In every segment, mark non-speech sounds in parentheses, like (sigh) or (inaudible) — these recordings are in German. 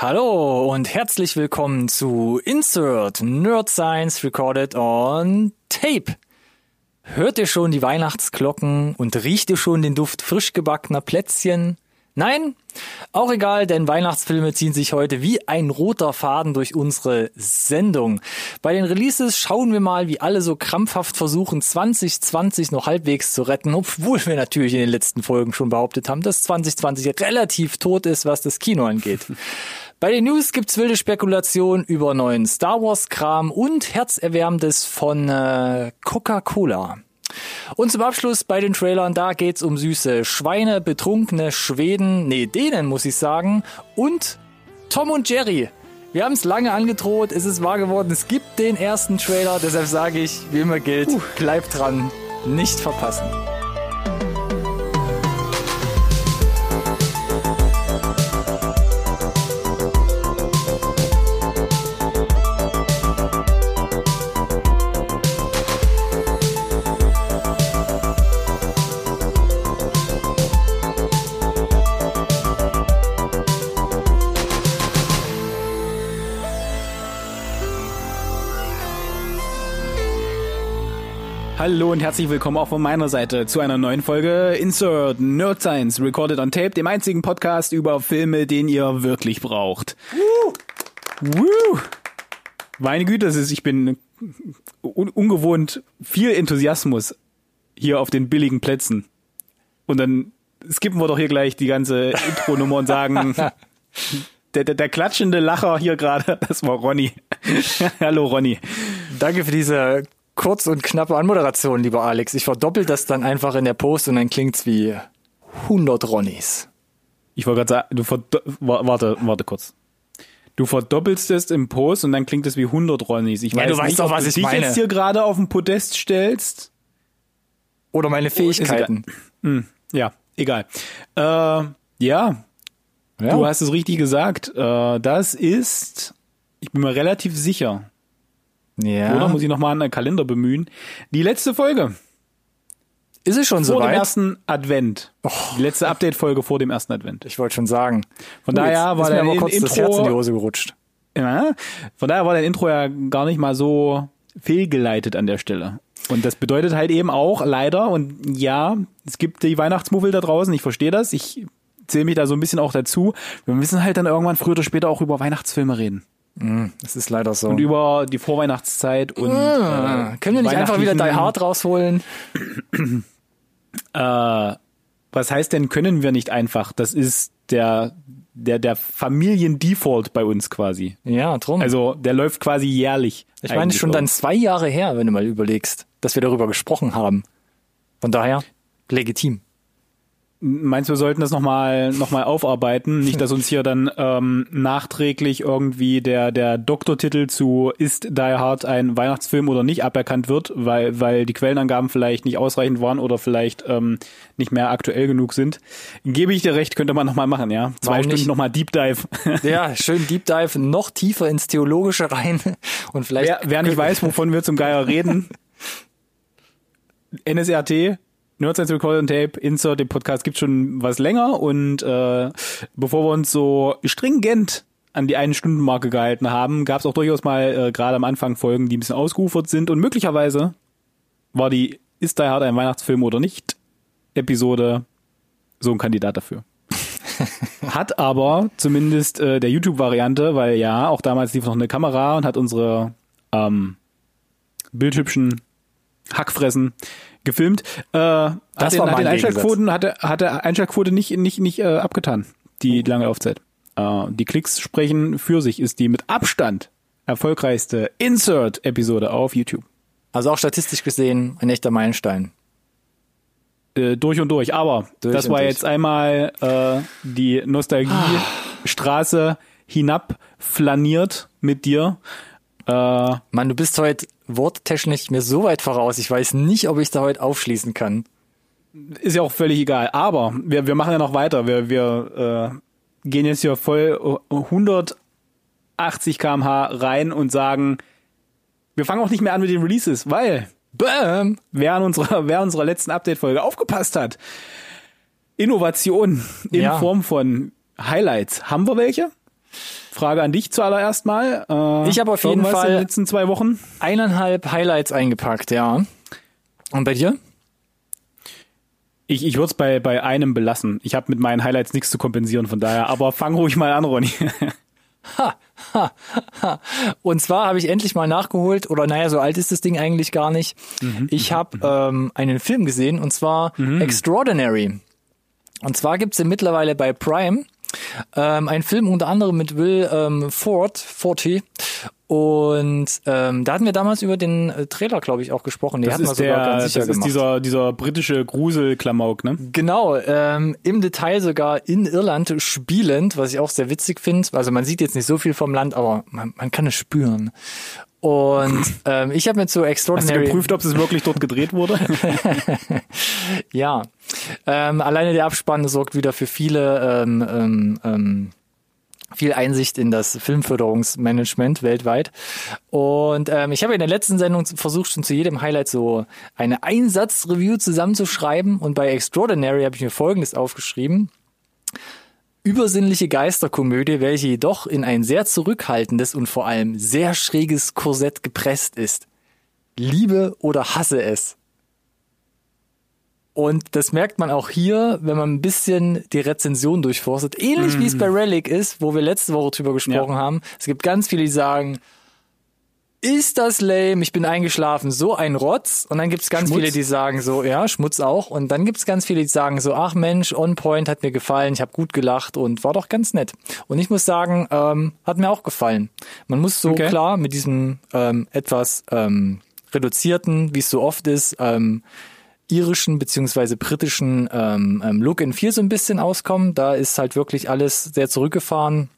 Hallo und herzlich willkommen zu Insert Nerd Science Recorded on Tape. Hört ihr schon die Weihnachtsglocken und riecht ihr schon den Duft frisch gebackener Plätzchen? Nein? Auch egal, denn Weihnachtsfilme ziehen sich heute wie ein roter Faden durch unsere Sendung. Bei den Releases schauen wir mal, wie alle so krampfhaft versuchen, 2020 noch halbwegs zu retten, obwohl wir natürlich in den letzten Folgen schon behauptet haben, dass 2020 relativ tot ist, was das Kino angeht. Bei den News gibt's wilde Spekulationen über neuen Star Wars Kram und herzerwärmendes von äh, Coca-Cola. Und zum Abschluss bei den Trailern, da geht's um süße Schweine, betrunkene Schweden, nee, denen muss ich sagen, und Tom und Jerry. Wir haben es lange angedroht, es ist wahr geworden, es gibt den ersten Trailer, deshalb sage ich, wie immer gilt, bleibt dran, nicht verpassen. Hallo und herzlich willkommen auch von meiner Seite zu einer neuen Folge Insert Nerd Science Recorded on Tape, dem einzigen Podcast über Filme, den ihr wirklich braucht. Woo! Woo! Meine Güte, das ist, ich bin un ungewohnt viel Enthusiasmus hier auf den billigen Plätzen. Und dann skippen wir doch hier gleich die ganze Intro-Nummer und sagen, (laughs) der, der, der klatschende Lacher hier gerade, (laughs) das war Ronny. (laughs) Hallo Ronny. Danke für diese kurz und knappe Anmoderation, lieber Alex. Ich verdoppel das dann einfach in der Post und dann klingt's wie 100 Ronnies. Ich wollte gerade sagen, du verdo warte, warte kurz. Du verdoppelst es im Post und dann klingt es wie 100 Ronnies. Ich Ja, weiß du weißt nicht, doch, ob was du ich dich meine. jetzt hier gerade auf den Podest stellst. Oder meine Fähigkeiten. Hm, ja, egal. Äh, ja, Ja. du hast es richtig gesagt. Äh, das ist, ich bin mir relativ sicher, ja. oder muss ich nochmal einen Kalender bemühen, die letzte Folge Ist es schon vor dem soweit? ersten Advent. Die letzte Update-Folge vor dem ersten Advent. Ich wollte schon sagen. Von Uh, daher jetzt war ist mir der aber In- kurz das Herz in die Intro, Hose gerutscht. ja, von daher war dein Intro ja gar nicht mal so fehlgeleitet an der Stelle. Und das bedeutet halt eben auch leider, und ja, es gibt die Weihnachtsmuffel da draußen, ich verstehe das, ich zähle mich da so ein bisschen auch dazu. Wir müssen halt dann irgendwann früher oder später auch über Weihnachtsfilme reden. Das ist leider so. Und über die Vorweihnachtszeit und ah, äh, können wir nicht einfach wieder Die Hard rausholen? (clears throat) Äh, was heißt denn, können wir nicht einfach? Das ist der, der, der Familiendefault bei uns quasi. Ja, drum. Also der läuft quasi jährlich. ich meine schon dann zwei Jahre her, wenn du mal überlegst, dass wir darüber gesprochen haben. Von daher legitim. Meinst du, wir sollten das nochmal noch mal aufarbeiten? Nicht, dass uns hier dann ähm, nachträglich irgendwie der, der Doktortitel zu Ist Die Hard ein Weihnachtsfilm oder nicht aberkannt wird, weil, weil die Quellenangaben vielleicht nicht ausreichend waren oder vielleicht ähm, nicht mehr aktuell genug sind. Gebe ich dir recht, könnte man nochmal machen, ja? Zwei Warum Stunden nochmal Deep Dive. Ja, schön Deep Dive noch tiefer ins Theologische rein und vielleicht. wer, wer nicht weiß, wovon wir zum Geier reden, (laughs) NSRT, Nerdscience Recorded on Tape, Insert, den Podcast gibt schon was länger und äh, bevor wir uns so stringent an die eine Stundenmarke gehalten haben, gab es auch durchaus mal äh, gerade am Anfang Folgen, die ein bisschen ausgeufert sind und möglicherweise war die Ist Die Hard ein Weihnachtsfilm oder nicht Episode so ein Kandidat dafür. (laughs) hat aber zumindest äh, der YouTube-Variante, weil ja, auch damals lief noch eine Kamera und hat unsere ähm, bildhübschen Hackfressen gefilmt. Äh, hat, Das den, war hat mein den Einschaltquoten, hatte, hatte Einschaltquote nicht, nicht, nicht äh, abgetan, die lange Laufzeit. Äh, die Klicks sprechen für sich, ist die mit Abstand erfolgreichste Insert-Episode auf YouTube. Also auch statistisch gesehen ein echter Meilenstein. Äh, durch und durch. Aber Durch das war durch. jetzt einmal äh, die Nostalgie-Straße hinab flaniert mit dir. Äh, Mann, du bist heute worttechnisch mir so weit voraus. Ich weiß nicht, ob ich da heute aufschließen kann. ist ja auch völlig egal. Aber wir, wir machen ja noch weiter. Wir, wir äh, gehen jetzt hier voll äh, 180 kmh rein und sagen, wir fangen auch nicht mehr an mit den Releases, weil Bam! wer an unserer, wer unserer letzten Update-Folge aufgepasst hat, Innovation in Ja. Form von Highlights. Haben wir welche? Frage an dich zuallererst mal. Äh, Ich habe auf jeden Fall- in den letzten zwei Wochen. Eineinhalb Highlights eingepackt, ja. Und bei dir? Ich, ich würde es bei, bei einem belassen. Ich habe mit meinen Highlights nichts zu kompensieren, von daher. Aber fang ruhig mal an, Ronny. Und zwar habe ich endlich mal nachgeholt, oder naja, so alt ist das Ding eigentlich gar nicht. Ich habe ähm, einen Film gesehen, und zwar Extraordinary. Und zwar gibt's den mittlerweile bei Prime. Ähm, ein Film unter anderem mit Will ähm, Ford, Forty. Und ähm, da hatten wir damals über den äh, Trailer, glaube ich, auch gesprochen. Den Das ist, der, das ist dieser, dieser britische Gruselklamauk, ne? Genau, ähm, im Detail sogar in Irland spielend, was ich auch sehr witzig finde. Also man sieht jetzt nicht so viel vom Land, aber man, man kann es spüren. Und ähm, ich habe mir zu Hast du Extraordinary... geprüft, ob es wirklich dort gedreht wurde? (laughs) Ja, ähm, alleine der Abspann sorgt wieder für viele ähm, ähm, ähm, viel Einsicht in das Filmförderungsmanagement weltweit. Und ähm, ich habe in der letzten Sendung versucht, schon zu jedem Highlight so eine Einsatzreview zusammenzuschreiben. Und bei Extraordinary habe ich mir Folgendes aufgeschrieben. Übersinnliche Geisterkomödie, welche jedoch in ein sehr zurückhaltendes und vor allem sehr schräges Korsett gepresst ist. Liebe oder hasse es. Und das merkt man auch hier, wenn man ein bisschen die Rezension durchforstet. Ähnlich wie es bei Relic ist, wo wir letzte Woche drüber gesprochen Ja. haben. Es gibt ganz viele, die sagen, ist das lame, ich bin eingeschlafen, so ein Rotz. Und dann gibt's ganz Schmutz. viele, die sagen so, ja, Schmutz auch. Und dann gibt's ganz viele, die sagen so, ach Mensch, on point, hat mir gefallen, ich habe gut gelacht und war doch ganz nett. Und ich muss sagen, ähm, hat mir auch gefallen. Man muss so Okay. klar mit diesem ähm, etwas ähm, reduzierten, wie es so oft ist, ähm, irischen beziehungsweise britischen ähm, ähm, Look and Feel so ein bisschen auskommen. Da ist halt wirklich alles sehr zurückgefahren,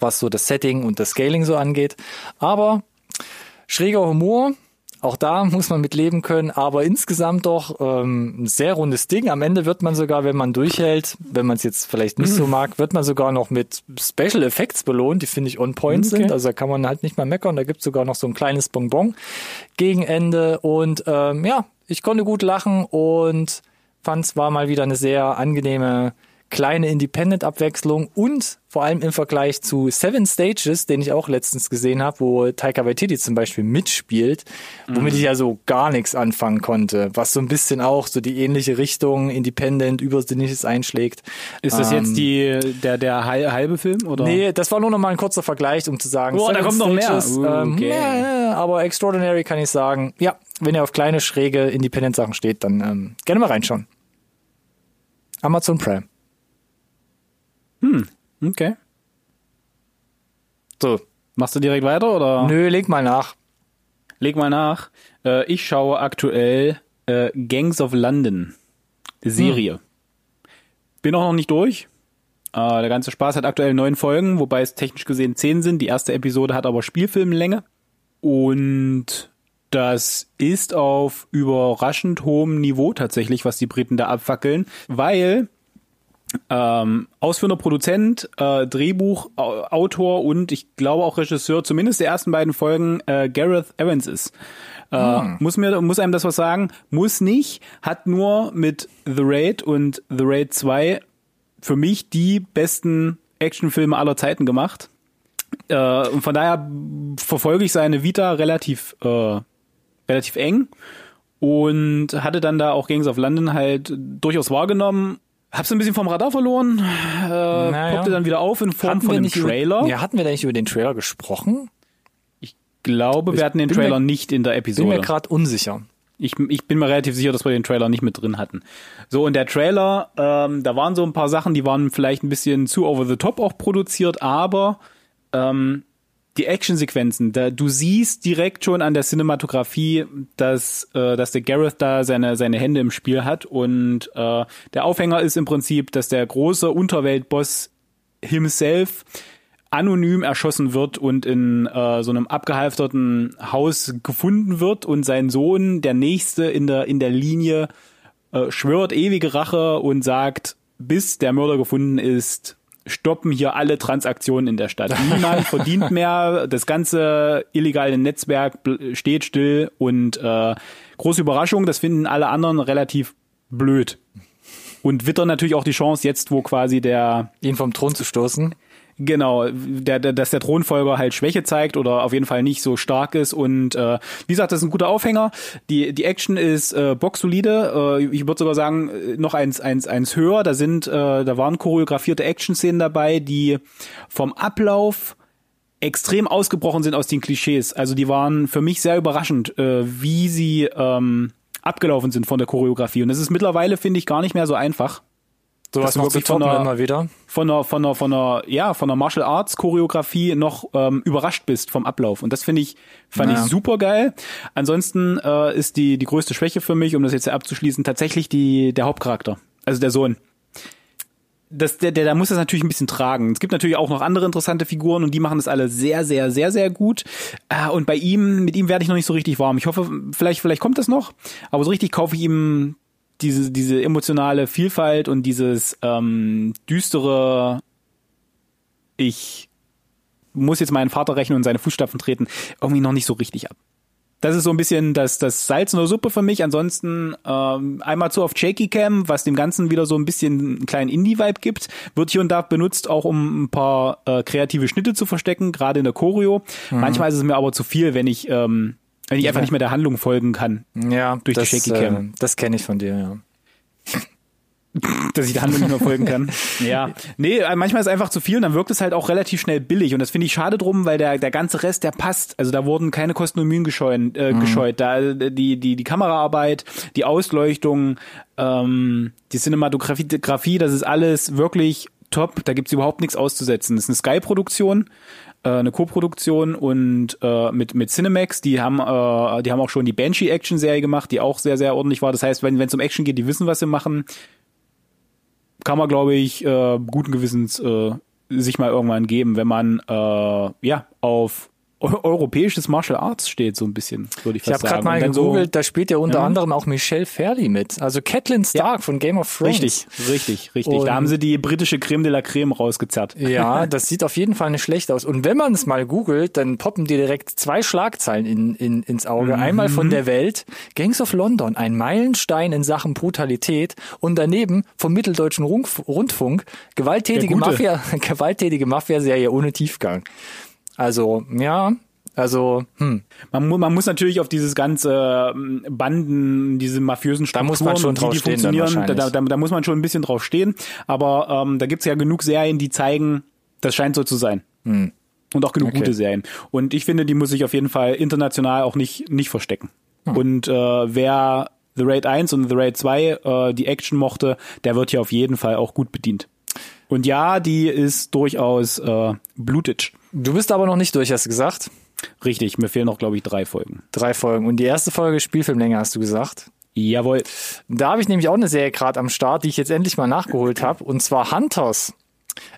was so das Setting und das Scaling so angeht. Aber schräger Humor, auch da muss man mit leben können, aber insgesamt doch ähm, ein sehr rundes Ding. Am Ende wird man sogar, wenn man durchhält, wenn man es jetzt vielleicht nicht so (laughs) mag, wird man sogar noch mit Special Effects belohnt, die finde ich on point Okay. sind. Also da kann man halt nicht mal meckern. Da gibt's sogar noch so ein kleines Bonbon gegen Ende. Und ähm, ja, ich konnte gut lachen und fand es war mal wieder eine sehr angenehme kleine Independent-Abwechslung und vor allem im Vergleich zu Seven Stages, den ich auch letztens gesehen habe, wo Taika Waititi zum Beispiel mitspielt, womit ich ja so gar nichts anfangen konnte, was so ein bisschen auch so die ähnliche Richtung Independent, Übersinnliches einschlägt. Ist das Ähm, jetzt die, der, der hal- halbe Film? Oder? Nee, das war nur noch mal ein kurzer Vergleich, um zu sagen, Oh, da Seven kommt noch mehr. Stages, Uh, ähm, okay. ja, aber Extraordinary kann ich sagen, ja, wenn ihr auf kleine, schräge Independent-Sachen steht, dann ähm, gerne mal reinschauen. Amazon Prime. Okay. So, Machst du direkt weiter oder? nö, leg mal nach. Leg mal nach. Äh, ich schaue aktuell äh, Gangs of London. Serie. Hm. Bin auch noch nicht durch. Äh, der ganze Spaß hat aktuell neun Folgen, wobei es technisch gesehen zehn sind. Die erste Episode hat aber Spielfilmlänge. Und das ist auf überraschend hohem Niveau tatsächlich, was die Briten da abfackeln, weil ähm, ausführender Produzent, äh, Drehbuch, Au- Autor und ich glaube auch Regisseur, zumindest der ersten beiden Folgen, äh, Gareth Evans ist. Äh, Muss mir, muss einem das was sagen? Muss nicht, hat nur mit The Raid und The Raid 2 für mich die besten Actionfilme aller Zeiten gemacht. Äh, und von daher verfolge ich seine Vita relativ, äh, relativ eng und hatte dann da auch Gangs of London halt durchaus wahrgenommen. Hab's ein bisschen vom Radar verloren, äh, Naja. poppte dann wieder auf in Form Hatten von nicht Trailer. Über, ja, hatten wir da nicht über den Trailer gesprochen? Ich glaube, wir hatten den bin Trailer mir- nicht in der Bin Episode. mir gerade unsicher. Ich, ich bin mir relativ sicher, dass wir den Trailer nicht mit drin hatten. So, und der Trailer, ähm, da waren so ein paar Sachen, die waren vielleicht ein bisschen zu over the top auch produziert, aber ähm, die Actionsequenzen, da, du siehst direkt schon an der Cinematografie, dass, äh, dass der Gareth da seine, seine Hände im Spiel hat und äh, der Aufhänger ist im Prinzip, dass der große Unterweltboss himself anonym erschossen wird und in äh, so einem abgehalfterten Haus gefunden wird und sein Sohn, der nächste in der in der Linie, äh, schwört ewige Rache und sagt, bis der Mörder gefunden ist, stoppen hier alle Transaktionen in der Stadt. Niemand verdient mehr, das ganze illegale Netzwerk steht still und äh, große Überraschung, das finden alle anderen relativ blöd. Und wittern natürlich auch die Chance jetzt, wo quasi der Ihn vom Thron zu stoßen. Genau, der, der, dass der Thronfolger halt Schwäche zeigt oder auf jeden Fall nicht so stark ist. Und äh, wie gesagt, das ist ein guter Aufhänger. Die, die Action ist äh, boxsolide. Äh, ich würde sogar sagen, äh, noch eins, eins, eins höher. Da sind, äh, da waren choreografierte Action-Szenen dabei, die vom Ablauf extrem ausgebrochen sind aus den Klischees. Also die waren für mich sehr überraschend, äh, wie sie ähm, abgelaufen sind von der Choreografie. Und es ist mittlerweile, finde ich, gar nicht mehr so einfach. So was wirklich von einer, immer wieder. Von einer, von einer, von einer, ja, von einer Martial Arts Choreografie noch ähm, überrascht bist vom Ablauf. Und das finde ich, fand ja. ich super geil. Ansonsten äh, ist die, die größte Schwäche für mich, um das jetzt abzuschließen, tatsächlich die, der Hauptcharakter. Also der Sohn. Das, der, der, der muss das natürlich ein bisschen tragen. Es gibt natürlich auch noch andere interessante Figuren und die machen das alle sehr, sehr, sehr, sehr gut. Äh, und bei ihm, mit ihm werde ich noch nicht so richtig warm. Ich hoffe, vielleicht, vielleicht kommt das noch. Aber so richtig kaufe ich ihm diese, diese emotionale Vielfalt und dieses ähm, düstere, ich muss jetzt meinen Vater rechnen und seine Fußstapfen treten, irgendwie noch nicht so richtig ab. Das ist so ein bisschen das, das Salz in der Suppe für mich. Ansonsten ähm, einmal zu auf Shaky Cam, was dem Ganzen wieder so ein bisschen einen kleinen Indie-Vibe gibt. Wird hier und da benutzt, auch um ein paar äh, kreative Schnitte zu verstecken, gerade in der Choreo. Mhm. Manchmal ist es mir aber zu viel, wenn ich ähm, wenn ich einfach nicht mehr der Handlung folgen kann. Ja, durch das, die Shaky Cam. Äh, das kenne ich von dir, ja. (laughs) dass ich der Handlung nicht mehr folgen kann. (laughs) Ja. Nee, äh, manchmal ist es einfach zu viel und dann wirkt es halt auch relativ schnell billig. Und das finde ich schade drum, weil der, der ganze Rest, der passt. Also da wurden keine Kosten und Mühen gescheuen, äh, mhm. gescheut. Da, die, die, die Kameraarbeit, die Ausleuchtung, ähm, die Cinematografie, das ist alles wirklich top. Da gibt's überhaupt nichts auszusetzen. Das ist eine Sky-Produktion äh, eine Co-Produktion und äh, mit mit Cinemax, die haben äh, die haben auch schon die Banshee Action Serie gemacht, die auch sehr sehr ordentlich war. Das heißt, wenn wenn es um Action geht, die wissen, was sie machen. Kann man glaube ich äh, guten Gewissens äh, sich mal irgendwann geben, wenn man äh, ja auf europäisches Martial Arts steht, so ein bisschen, würde ich, ich fast sagen. Ich habe gerade mal gegoogelt, so, da spielt ja unter ja. anderem auch Michelle Fairley mit. Also Catelyn Stark ja. von Game of Thrones. Richtig, richtig, richtig. Und da haben sie die britische Creme de la Creme rausgezerrt. Ja, (laughs) das sieht auf jeden Fall nicht schlecht aus. Und wenn man es mal googelt, dann poppen dir direkt zwei Schlagzeilen in, in, ins Auge. Mhm. Einmal von der Welt, Gangs of London, ein Meilenstein in Sachen Brutalität und daneben vom Mitteldeutschen Rundfunk, gewalttätige Mafia, (laughs) gewalttätige Mafia-Serie ohne Tiefgang. Also, ja, also, hm. Man, mu man muss natürlich auf dieses ganze ähm, Banden, diese mafiösen Strukturen, da muss man schon drauf die, die funktionieren, da, da, da, muss man schon ein bisschen drauf stehen. Aber ähm, da gibt's ja genug Serien, die zeigen, das scheint so zu sein. Hm. Und auch genug okay. gute Serien. Und ich finde, die muss sich auf jeden Fall international auch nicht, nicht verstecken. Hm. Und äh, wer The Raid 1 und The Raid 2 äh, die Action mochte, der wird hier auf jeden Fall auch gut bedient. Und ja, die ist durchaus äh, blutig. Du bist aber noch nicht durch, hast du gesagt. Richtig, mir fehlen noch, glaube ich, drei Folgen. Drei Folgen. Und die erste Folge Spielfilmlänge hast du gesagt. Jawohl. Da habe ich nämlich auch eine Serie gerade am Start, die ich jetzt endlich mal nachgeholt habe. Und zwar Hunters.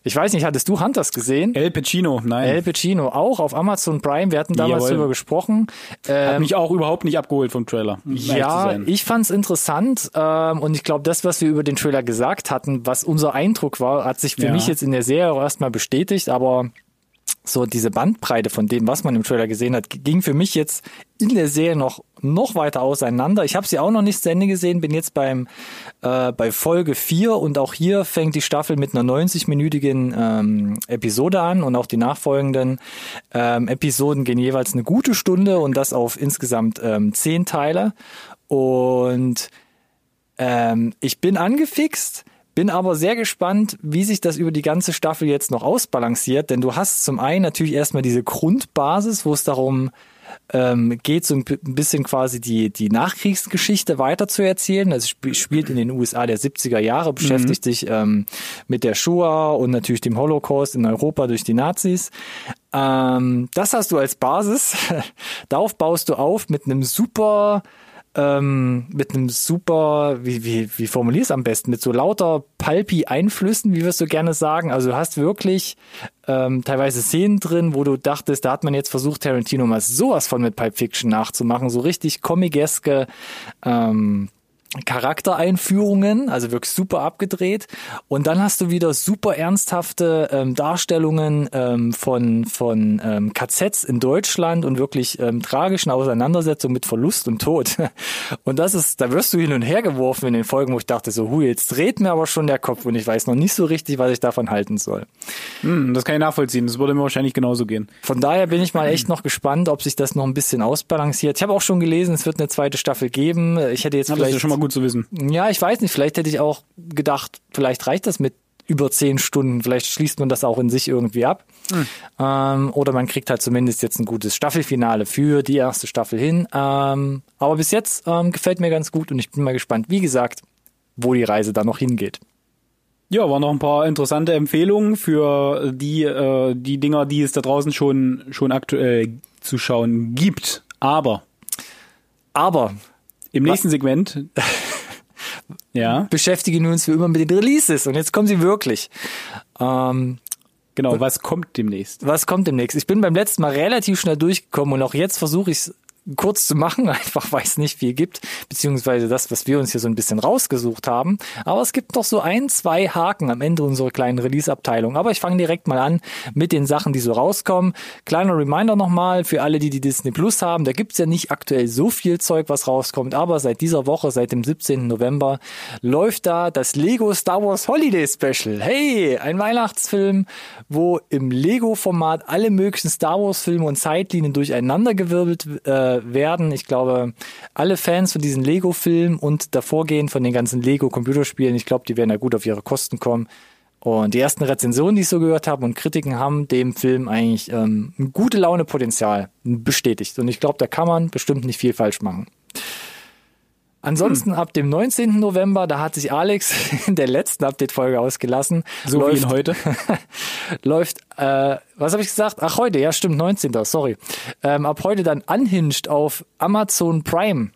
Ich weiß nicht, hattest du Hunters gesehen? El Pacino, nein. El Pacino, auch auf Amazon Prime. Wir hatten damals Jawohl. darüber gesprochen. Ähm, Hat mich auch überhaupt nicht abgeholt vom Trailer. Ja, ich fand's interessant ähm, und ich glaube, das, was wir über den Trailer gesagt hatten, was unser Eindruck war, hat sich für ja. mich jetzt in der Serie erstmal bestätigt, aber so diese Bandbreite von dem, was man im Trailer gesehen hat, ging für mich jetzt in der Serie noch noch weiter auseinander. Ich habe sie auch noch nicht zu Ende gesehen, bin jetzt beim äh, bei Folge 4 und auch hier fängt die Staffel mit einer 90-minütigen ähm, Episode an und auch die nachfolgenden ähm, Episoden gehen jeweils eine gute Stunde und das auf insgesamt ähm, zehn Teile. Und ähm, ich bin angefixt bin aber sehr gespannt, wie sich das über die ganze Staffel jetzt noch ausbalanciert, denn du hast zum einen natürlich erstmal diese Grundbasis, wo es darum ähm, geht, so ein bisschen quasi die, die Nachkriegsgeschichte weiter zu erzählen. Also sp spielt in den USA der 70er Jahre, beschäftigt mhm. sich ähm, mit der Shoah und natürlich dem Holocaust in Europa durch die Nazis. Ähm, das hast du als Basis. (laughs) Darauf baust du auf mit einem super ähm, mit einem super, wie, wie, wie formulierst am besten, mit so lauter palpi Einflüssen, wie wirst du gerne sagen. Also du hast wirklich ähm, teilweise Szenen drin, wo du dachtest, da hat man jetzt versucht, Tarantino mal sowas von mit Pulp Fiction nachzumachen, so richtig comiceske ähm, Charaktereinführungen, also wirklich super abgedreht. Und dann hast du wieder super ernsthafte ähm, Darstellungen ähm, von, von ähm, KZs in Deutschland und wirklich ähm, tragischen Auseinandersetzungen mit Verlust und Tod. (laughs) Und das ist, da wirst du hin und her geworfen in den Folgen, wo ich dachte so, hu, jetzt dreht mir aber schon der Kopf und ich weiß noch nicht so richtig, was ich davon halten soll. Hm, das kann ich nachvollziehen. Das würde mir wahrscheinlich genauso gehen. Von daher bin ich mal echt noch gespannt, ob sich das noch ein bisschen ausbalanciert. Ich habe auch schon gelesen, es wird eine zweite Staffel geben. Ich hätte jetzt das vielleicht ist schon mal gut zu wissen. ja, ich weiß nicht, vielleicht hätte ich auch gedacht, vielleicht reicht das mit über zehn Stunden, vielleicht schließt man das auch in sich irgendwie ab. Ähm, oder man kriegt halt zumindest jetzt ein gutes Staffelfinale für die erste Staffel hin. Ähm, aber bis jetzt ähm, gefällt mir ganz gut und ich bin mal gespannt, wie gesagt, wo die Reise da noch hingeht. Ja, waren noch ein paar interessante Empfehlungen für die, äh, die Dinger, die es da draußen schon, schon aktuell zu schauen gibt. Aber Aber im nächsten Segment, (laughs) ja, beschäftigen wir uns wie immer mit den Releases und jetzt kommen sie wirklich. Ähm, genau, was kommt demnächst? was kommt demnächst? Ich bin beim letzten Mal relativ schnell durchgekommen und auch jetzt versuche ich es kurz zu machen, (laughs) einfach weil es nicht viel gibt, beziehungsweise das, was wir uns hier so ein bisschen rausgesucht haben. Aber es gibt noch so ein, zwei Haken am Ende unserer kleinen Release-Abteilung. Aber ich fange direkt mal an mit den Sachen, die so rauskommen. Kleiner Reminder nochmal für alle, die die Disney Plus haben. Da gibt's ja nicht aktuell so viel Zeug, was rauskommt, aber seit dieser Woche, seit dem 17. November, läuft da das Lego Star Wars Holiday Special. Hey, ein Weihnachtsfilm, wo im Lego-Format alle möglichen Star Wars-Filme und Zeitlinien durcheinandergewirbelt äh, werden. Ich glaube, alle Fans von diesen Lego-Filmen und davorgehend von den ganzen Lego-Computerspielen, ich glaube, die werden da gut auf ihre Kosten kommen. Und die ersten Rezensionen, die ich so gehört habe und Kritiken haben dem Film eigentlich ähm, ein gute Laune Potenzial bestätigt. Und ich glaube, da kann man bestimmt nicht viel falsch machen. Ansonsten Hm. ab dem 19. November, da hat sich Alex (laughs) in der letzten Update-Folge ausgelassen. So wie läuft, in heute. (laughs) läuft, äh, was habe ich gesagt? Ach, heute, ja stimmt, 19. Sorry. Ähm, ab heute dann unhinged auf Amazon Prime.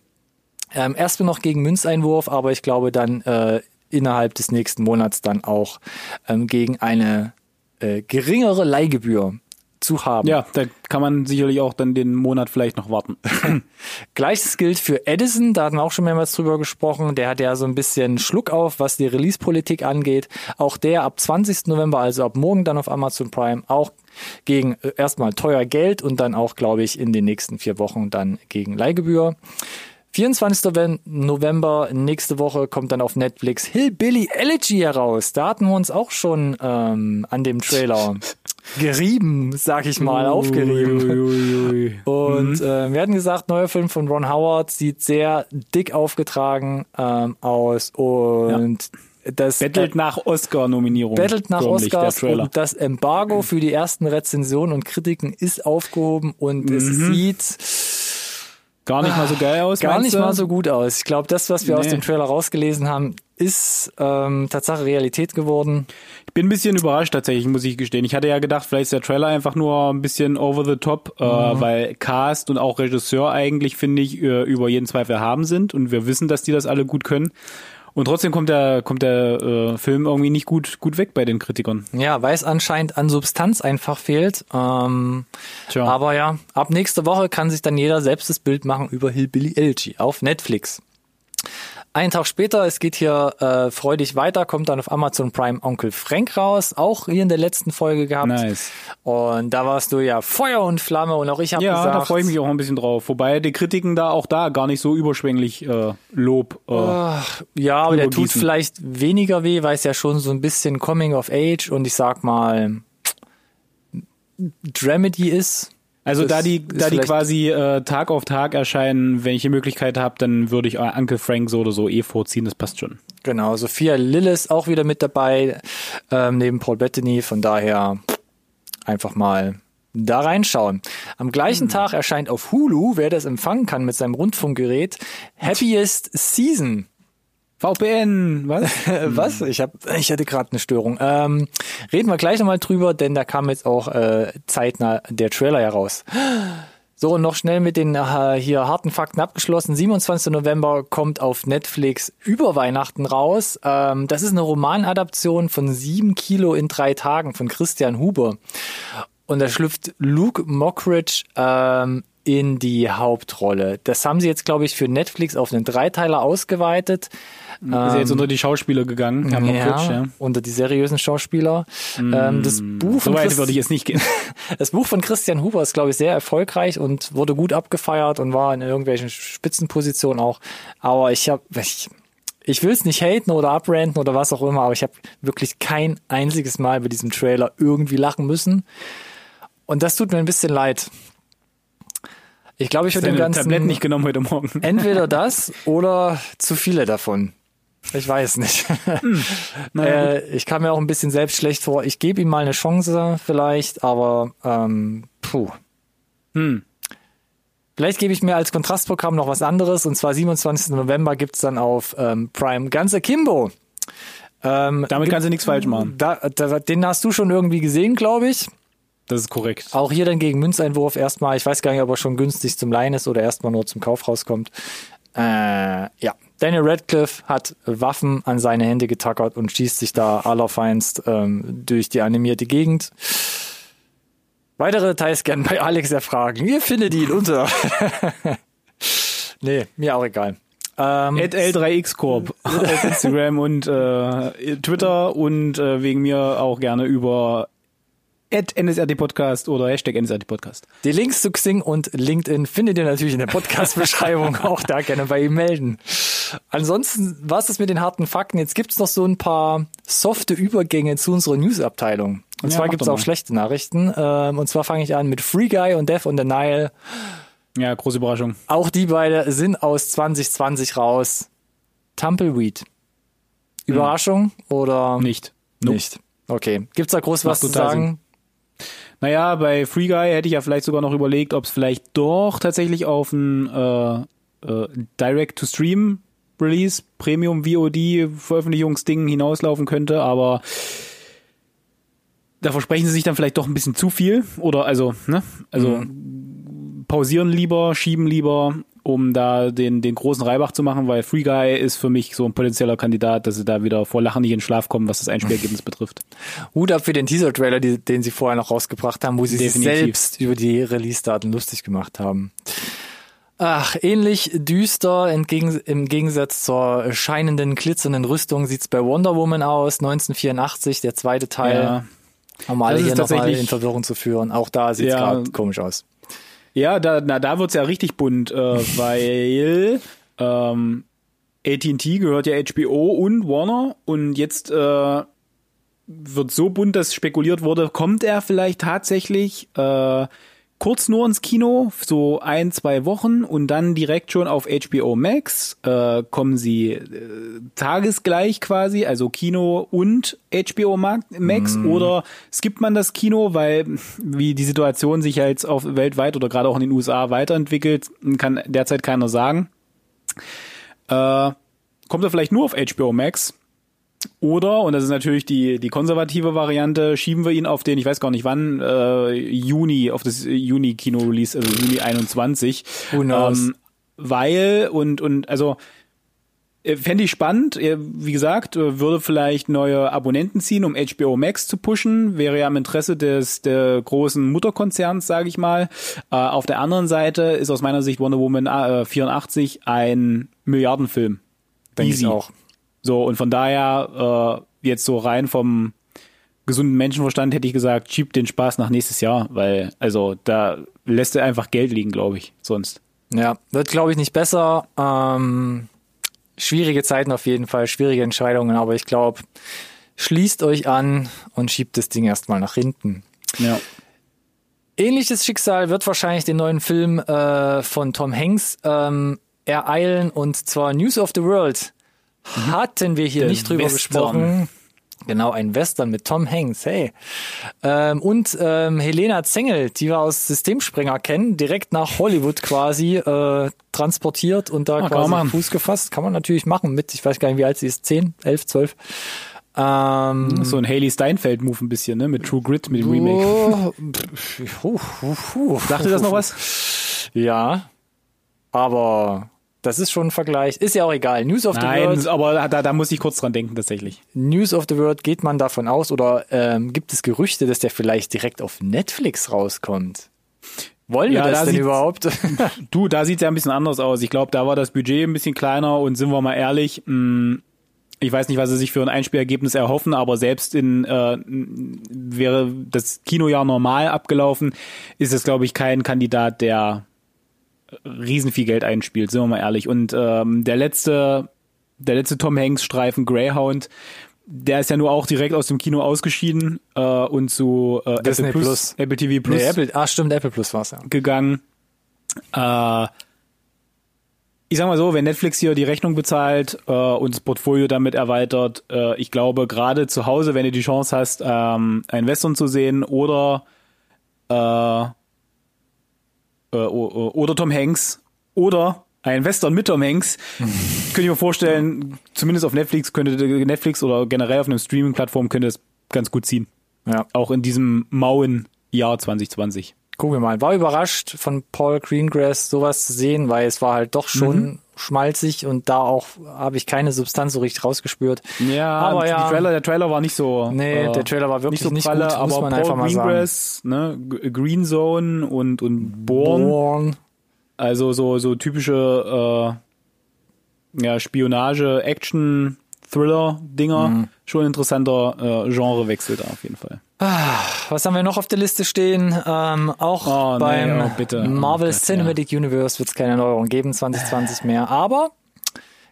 Ähm, erst noch gegen Münzeinwurf, aber ich glaube dann äh, innerhalb des nächsten Monats dann auch ähm, gegen eine äh, geringere Leihgebühr zu haben. Ja, da kann man sicherlich auch dann den Monat vielleicht noch warten. (laughs) Gleiches gilt für Edison, da hatten wir auch schon mehrmals drüber gesprochen. Der hat ja so ein bisschen Schluck auf, was die Release-Politik angeht. Auch der ab 20. November, also ab morgen dann auf Amazon Prime, auch gegen äh, erstmal teuer Geld und dann auch, glaube ich, in den nächsten vier Wochen dann gegen Leihgebühr. 24. Noven- November, nächste Woche, kommt dann auf Netflix Hillbilly Elegy heraus. Da hatten wir uns auch schon ähm, an dem Trailer (laughs) gerieben, sag ich mal, aufgerieben. Und äh, wir hatten gesagt, neuer Film von Ron Howard sieht sehr dick aufgetragen ähm, aus und das Bettelt nach Oscar-Nominierung. bettelt nach Oscars und das Embargo für die ersten Rezensionen und Kritiken ist aufgehoben und es sieht Gar nicht mal so geil aus. gar nicht du? mal so gut aus. Ich glaube, das, was wir aus Nee. dem Trailer rausgelesen haben, ist ähm, Tatsache Realität geworden. Bin ein bisschen überrascht tatsächlich, muss ich gestehen. Ich hatte ja gedacht, vielleicht ist der Trailer einfach nur ein bisschen over the top, äh, Mhm. weil Cast und auch Regisseur eigentlich, finde ich, äh, über jeden Zweifel haben sind und wir wissen, dass die das alle gut können. Und trotzdem kommt der, kommt der äh, Film irgendwie nicht gut, gut weg bei den Kritikern. Ja, weil es anscheinend an Substanz einfach fehlt. Ähm, Tja. Aber ja, ab nächste Woche kann sich dann jeder selbst das Bild machen über Hillbilly Elegy auf Netflix. Einen Tag später, es geht hier äh, freudig weiter, kommt dann auf Amazon Prime Onkel Frank raus, auch hier in der letzten Folge gehabt. Nice. Und da warst du ja Feuer und Flamme und auch ich habe Ja, gesagt, da freue ich mich auch ein bisschen drauf. Wobei die Kritiken da auch da gar nicht so überschwänglich äh, Lob. Äh, Ach, ja, aber der tut vielleicht weniger weh, weil es ja schon so ein bisschen Coming of Age und ich sag mal Dramedy ist. Also Das da die, da die quasi äh, Tag auf Tag erscheinen, wenn ich die Möglichkeit habe, dann würde ich äh, Uncle Frank so oder so eh vorziehen, das passt schon. Genau, Sophia Lillis auch wieder mit dabei, ähm, neben Paul Bettany. Von daher einfach mal da reinschauen. Am gleichen Tag erscheint auf Hulu, wer das empfangen kann mit seinem Rundfunkgerät, Happiest Season. VPN, was? (laughs) Was? Ich hab, ich hatte gerade eine Störung. Ähm, reden wir gleich nochmal drüber, denn da kam jetzt auch äh, zeitnah der Trailer heraus. (gasps) So, und noch schnell mit den äh, hier harten Fakten abgeschlossen. 27. November kommt auf Netflix über Weihnachten raus. Ähm, das ist eine Romanadaption von sieben Kilo in drei Tagen von Christian Huber. Und da schlüpft Luke Mockridge ähm, in die Hauptrolle. Das haben sie jetzt, glaube ich, für Netflix auf einen Dreiteiler ausgeweitet. Ist ja jetzt unter die Schauspieler gegangen. Ja, Fritsch, ja. unter die seriösen Schauspieler. Ähm, das Buch So von weit würde ich jetzt nicht gehen. (laughs) das Buch von Christian Huber ist, glaube ich, sehr erfolgreich und wurde gut abgefeiert und war in irgendwelchen Spitzenpositionen auch. Aber ich habe, ich, ich will es nicht haten oder abranten oder was auch immer, aber ich habe wirklich kein einziges Mal bei diesem Trailer irgendwie lachen müssen. Und das tut mir ein bisschen leid. Ich glaube, ich würde dem Deine Ganzen Tabletten nicht genommen heute Morgen. entweder (laughs) das oder zu viele davon. Ich weiß nicht. äh, ich kam mir auch ein bisschen selbst schlecht vor. Ich gebe ihm mal eine Chance vielleicht, aber ähm, puh. Hm. Vielleicht gebe ich mir als Kontrastprogramm noch was anderes und zwar 27. November gibt's dann auf ähm, Prime ganz Akimbo. Ähm, Damit kannst du nichts falsch machen. da, da, den hast du schon irgendwie gesehen, glaube ich. Das ist korrekt. Auch hier dann gegen Münzeinwurf erstmal. Ich weiß gar nicht, ob er schon günstig zum Leihen ist oder erstmal nur zum Kauf rauskommt. Äh, ja. Daniel Radcliffe hat Waffen an seine Hände getackert und schießt sich da allerfeinst ähm, durch die animierte Gegend. Weitere Details gern bei Alex erfragen. Ihr findet ihn unter. (laughs) nee, mir auch egal. Ähm, At L3X Corp auf (laughs) Instagram und äh, Twitter und äh, wegen mir auch gerne über at NSRT Podcast oder Hashtag NSRT Podcast. Die Links zu Xing und LinkedIn findet ihr natürlich in der Podcast-Beschreibung. (laughs) Auch da gerne bei ihm melden. Ansonsten war es das mit den harten Fakten. Jetzt gibt's noch so ein paar softe Übergänge zu unserer News-Abteilung. Und Ja, zwar gibt's auch schlechte Nachrichten. Ähm, und zwar fange ich an mit Free Guy und Death on the Nile. Ja, große Überraschung. Auch die beide sind aus 2020 raus. Tumbleweed. Überraschung oder Nicht. Nope. nicht? Okay. Gibt's da groß was zu sagen? Naja, bei Free Guy hätte ich ja vielleicht sogar noch überlegt, ob es vielleicht doch tatsächlich auf ein äh, äh, Direct-to-Stream Release, Premium VOD Veröffentlichungsding hinauslaufen könnte, aber da versprechen sie sich dann vielleicht doch ein bisschen zu viel oder also, ne? Also pausieren lieber, schieben lieber, um da den, den großen Reibach zu machen, weil Free Guy ist für mich so ein potenzieller Kandidat, dass sie da wieder vor Lachen nicht in Schlaf kommen, was das Einspielergebnis (laughs) betrifft. Hut ab für den Teaser-Trailer, den sie vorher noch rausgebracht haben, wo sie sich Definitiv. selbst über die Release-Daten lustig gemacht haben. Ach, ähnlich düster entgegen, im Gegensatz zur scheinenden, glitzernden Rüstung sieht's bei Wonder Woman aus, 1984, der zweite Teil, Ja. um alle hier nochmal in Verwirrung zu führen. Auch da sieht's Ja. gerade komisch aus. Ja, da, na, da wird's ja richtig bunt, äh, (laughs) weil ähm, AT&T gehört ja HBO und Warner und jetzt äh, wird so bunt, dass spekuliert wurde, kommt er vielleicht tatsächlich äh, kurz nur ins Kino, so ein, zwei Wochen und dann direkt schon auf HBO Max. Äh, kommen sie äh, tagesgleich quasi, also Kino und HBO Ma- Max oder skippt man das Kino, weil wie die Situation sich halt auf weltweit oder gerade auch in den USA weiterentwickelt, kann derzeit keiner sagen. Äh, kommt er vielleicht nur auf HBO Max? Oder, und das ist natürlich die, die konservative Variante, schieben wir ihn auf den, ich weiß gar nicht wann, äh, Juni, auf das Juni-Kino-Release, also Juni 21. Who knows? Ähm, weil, und, und, also, äh, Fände ich spannend, äh, wie gesagt, äh, würde vielleicht neue Abonnenten ziehen, um HBO Max zu pushen, wäre ja im Interesse des der großen Mutterkonzerns, sage ich mal. Äh, auf der anderen Seite ist aus meiner Sicht Wonder Woman äh, 84 ein Milliardenfilm. Denke ich auch. So, und von daher, äh, jetzt so rein vom gesunden Menschenverstand hätte ich gesagt, schiebt den Spaß nach nächstes Jahr, weil, also, da lässt er einfach Geld liegen, glaube ich, sonst. Ja, wird glaube ich nicht besser. Ähm, schwierige Zeiten auf jeden Fall, schwierige Entscheidungen, aber ich glaube, schließt euch an und schiebt das Ding erstmal nach hinten. Ja. Ähnliches Schicksal wird wahrscheinlich den neuen Film äh, von Tom Hanks ähm, ereilen und zwar News of the World. Hatten wir hier nicht drüber Western. gesprochen. Genau, ein Western mit Tom Hanks, hey. Ähm, und ähm, Helena Zengel, die wir aus Systemsprenger kennen, direkt nach Hollywood quasi äh, transportiert und da Ah, quasi. Fuß gefasst. Kann man natürlich machen mit, ich weiß gar nicht, wie alt sie ist, 10, 11, 12. Ähm, So ein Haley Steinfeld-Move ein bisschen, ne? Mit True Grit, mit dem Remake. Oh, hu, hu. Sagte das noch was? Ja, aber das ist schon ein Vergleich. Ist ja auch egal. News of the Nein, World. aber da, da muss ich kurz dran denken, tatsächlich. News of the World geht man davon aus oder ähm, gibt es Gerüchte, dass der vielleicht direkt auf Netflix rauskommt? Wollen Ja, wir das da denn überhaupt? (laughs) Du, da sieht's ja ein bisschen anders aus. Ich glaube, da war das Budget ein bisschen kleiner und sind wir mal ehrlich, mh, ich weiß nicht, was sie sich für ein Einspielergebnis erhoffen, aber selbst in äh, wäre das Kinojahr normal abgelaufen, ist es, glaube ich, kein Kandidat, der riesen viel Geld einspielt, sind wir mal ehrlich. Und ähm, der letzte, der letzte Tom Hanks Streifen Greyhound, der ist ja nur auch direkt aus dem Kino ausgeschieden äh, und zu äh, Disney Apple Plus. Apple TV Plus nee, Apple, ah, stimmt, Apple Plus war's ja. gegangen. Äh, ich sag mal so, wenn Netflix hier die Rechnung bezahlt äh, und das Portfolio damit erweitert, äh, ich glaube, gerade zu Hause, wenn du die Chance hast, ähm, ein Western zu sehen oder äh, oder Tom Hanks oder ein Western mit Tom Hanks, (laughs) könnte ich mir vorstellen, zumindest auf Netflix könnte Netflix oder generell auf einer Streaming-Plattform könnte es ganz gut ziehen. Ja. Auch in diesem mauen Jahr 2020. Gucken wir mal. War überrascht von Paul Greengrass sowas zu sehen, weil es war halt doch schon Mhm. Schmalzig und da auch habe ich keine Substanz so richtig rausgespürt. Ja, Aber ja. Trailer, der Trailer war nicht so. Nee, äh, der Trailer war wirklich nicht so nicht pralle, gut, aber muss man Paul einfach mal sagen. Greengrass, ne, G- Green Zone und und Bourne, Born. also so so typische äh, ja Spionage, Action, Thriller Dinger, Mhm. schon interessanter äh, Genrewechsel da auf jeden Fall. Was haben wir noch auf der Liste stehen? Ähm, auch Oh, nee, beim oh, bitte. Oh Marvel Gott, Cinematic Universe wird es keine Neuerung geben, 2020 mehr. Aber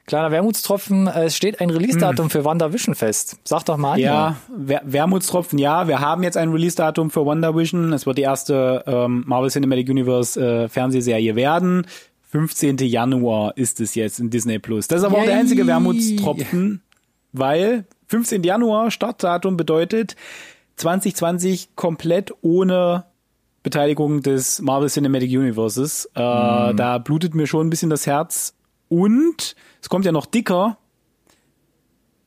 kleiner Wermutstropfen, es steht ein Release-Datum für WandaVision fest. Sag doch mal. Ja. Wer Wermutstropfen, ja. Wir haben jetzt ein Release-Datum für WandaVision. Es wird die erste ähm, Marvel Cinematic Universe äh, Fernsehserie werden. 15. Januar ist es jetzt in Disney Plus. Das ist aber auch der Yay. einzige Wermutstropfen, weil 15. Januar Startdatum bedeutet 2020 komplett ohne Beteiligung des Marvel Cinematic Universes. Äh, Da blutet mir schon ein bisschen das Herz. Und es kommt ja noch dicker.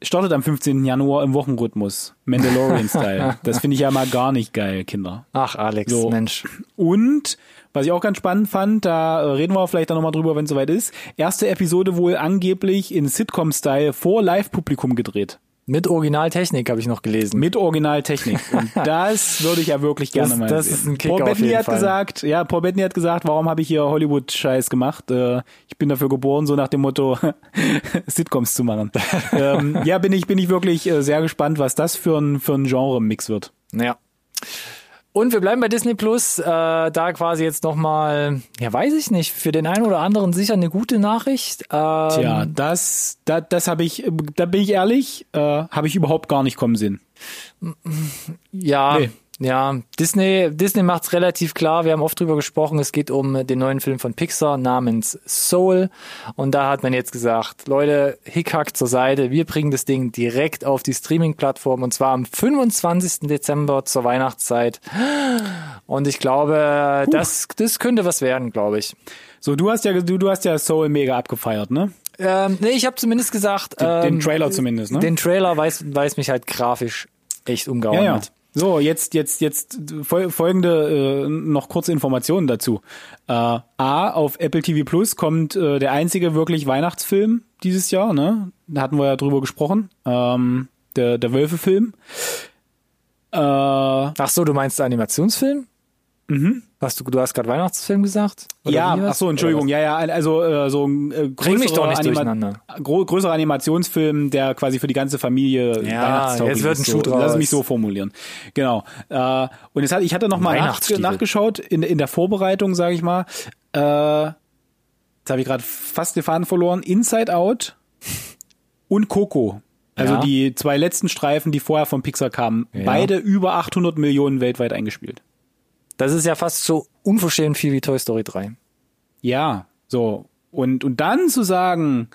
Startet am 15. Januar im Wochenrhythmus. Mandalorian-Style. (laughs) das finde ich ja mal gar nicht geil, Kinder. Ach, Alex, So. Mensch. Und was ich auch ganz spannend fand, da reden wir vielleicht dann nochmal drüber, wenn es soweit ist. Erste Episode wohl angeblich in Sitcom-Style vor Live-Publikum gedreht. Mit Originaltechnik habe ich noch gelesen. Mit Originaltechnik. Und (laughs) das würde ich ja wirklich gerne Das- mal das sehen. ist ein Kicker Paul Bettany hat Fall. gesagt, ja, Paul Bettany hat gesagt, warum habe ich hier Hollywood-Scheiß gemacht? Äh, ich bin dafür geboren, so nach dem Motto, (laughs) Sitcoms zu machen. (laughs) ähm, ja, bin ich, bin ich wirklich äh, sehr gespannt, was das für ein, für ein Genre-Mix wird. Ja. Und wir bleiben bei Disney Plus, äh, da quasi jetzt nochmal, ja weiß ich nicht, für den einen oder anderen sicher eine gute Nachricht. Ähm, Tja, das, das, das habe ich, da bin ich ehrlich, äh, habe ich überhaupt gar nicht kommen sehen. Ja, Nee. Ja. Disney, Disney macht's relativ klar. Wir haben oft drüber gesprochen. Es geht um den neuen Film von Pixar namens Soul. Und da hat man jetzt gesagt, Leute, Hickhack zur Seite. Wir bringen das Ding direkt auf die Streaming-Plattform und zwar am 25. Dezember zur Weihnachtszeit. Und ich glaube, das, das könnte was werden, glaube ich. So, du hast ja, du, du hast ja Soul mega abgefeiert, ne? Ähm, nee, ich habe zumindest gesagt, Den, den ähm, Trailer zumindest, ne? den Trailer weiß, weiß mich halt grafisch echt umgehauen ja, ja. hat. So, jetzt, jetzt, jetzt fol folgende äh, noch kurze Informationen dazu. Äh, A, auf Apple TV Plus kommt äh, der einzige wirklich Weihnachtsfilm dieses Jahr, ne? Da hatten wir ja drüber gesprochen. Ähm, der, der Wölfe-Film. Äh, Ach so, du meinst Animationsfilm? Mhm. Hast du, du hast gerade Weihnachtsfilm gesagt? Oder ja, ach so, Entschuldigung, ja, ja, also äh, so ein äh, nicht Anima- größerer Animationsfilm, der quasi für die ganze Familie Ja, jetzt wird ein. Schuh so, Lass draus. mich so formulieren. Genau. Äh, und jetzt hat, ich hatte noch mal nach, nachgeschaut in, in der Vorbereitung, sage ich mal. Äh, jetzt habe ich gerade fast den Faden verloren. Inside Out und Coco. Also Ja. die zwei letzten Streifen, die vorher von Pixar kamen, Ja. beide über 800 Millionen weltweit eingespielt. Das ist ja fast so unverschämt viel wie Toy Story 3. Ja, so. Und, und dann zu sagen,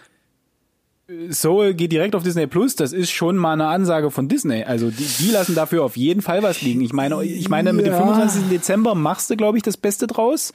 Soul geht direkt auf Disney Plus, das ist schon mal eine Ansage von Disney. Also die, die lassen dafür auf jeden Fall was liegen. Ich meine, ich meine, mit dem Ja. 25. Dezember machst du, glaube ich, das Beste draus.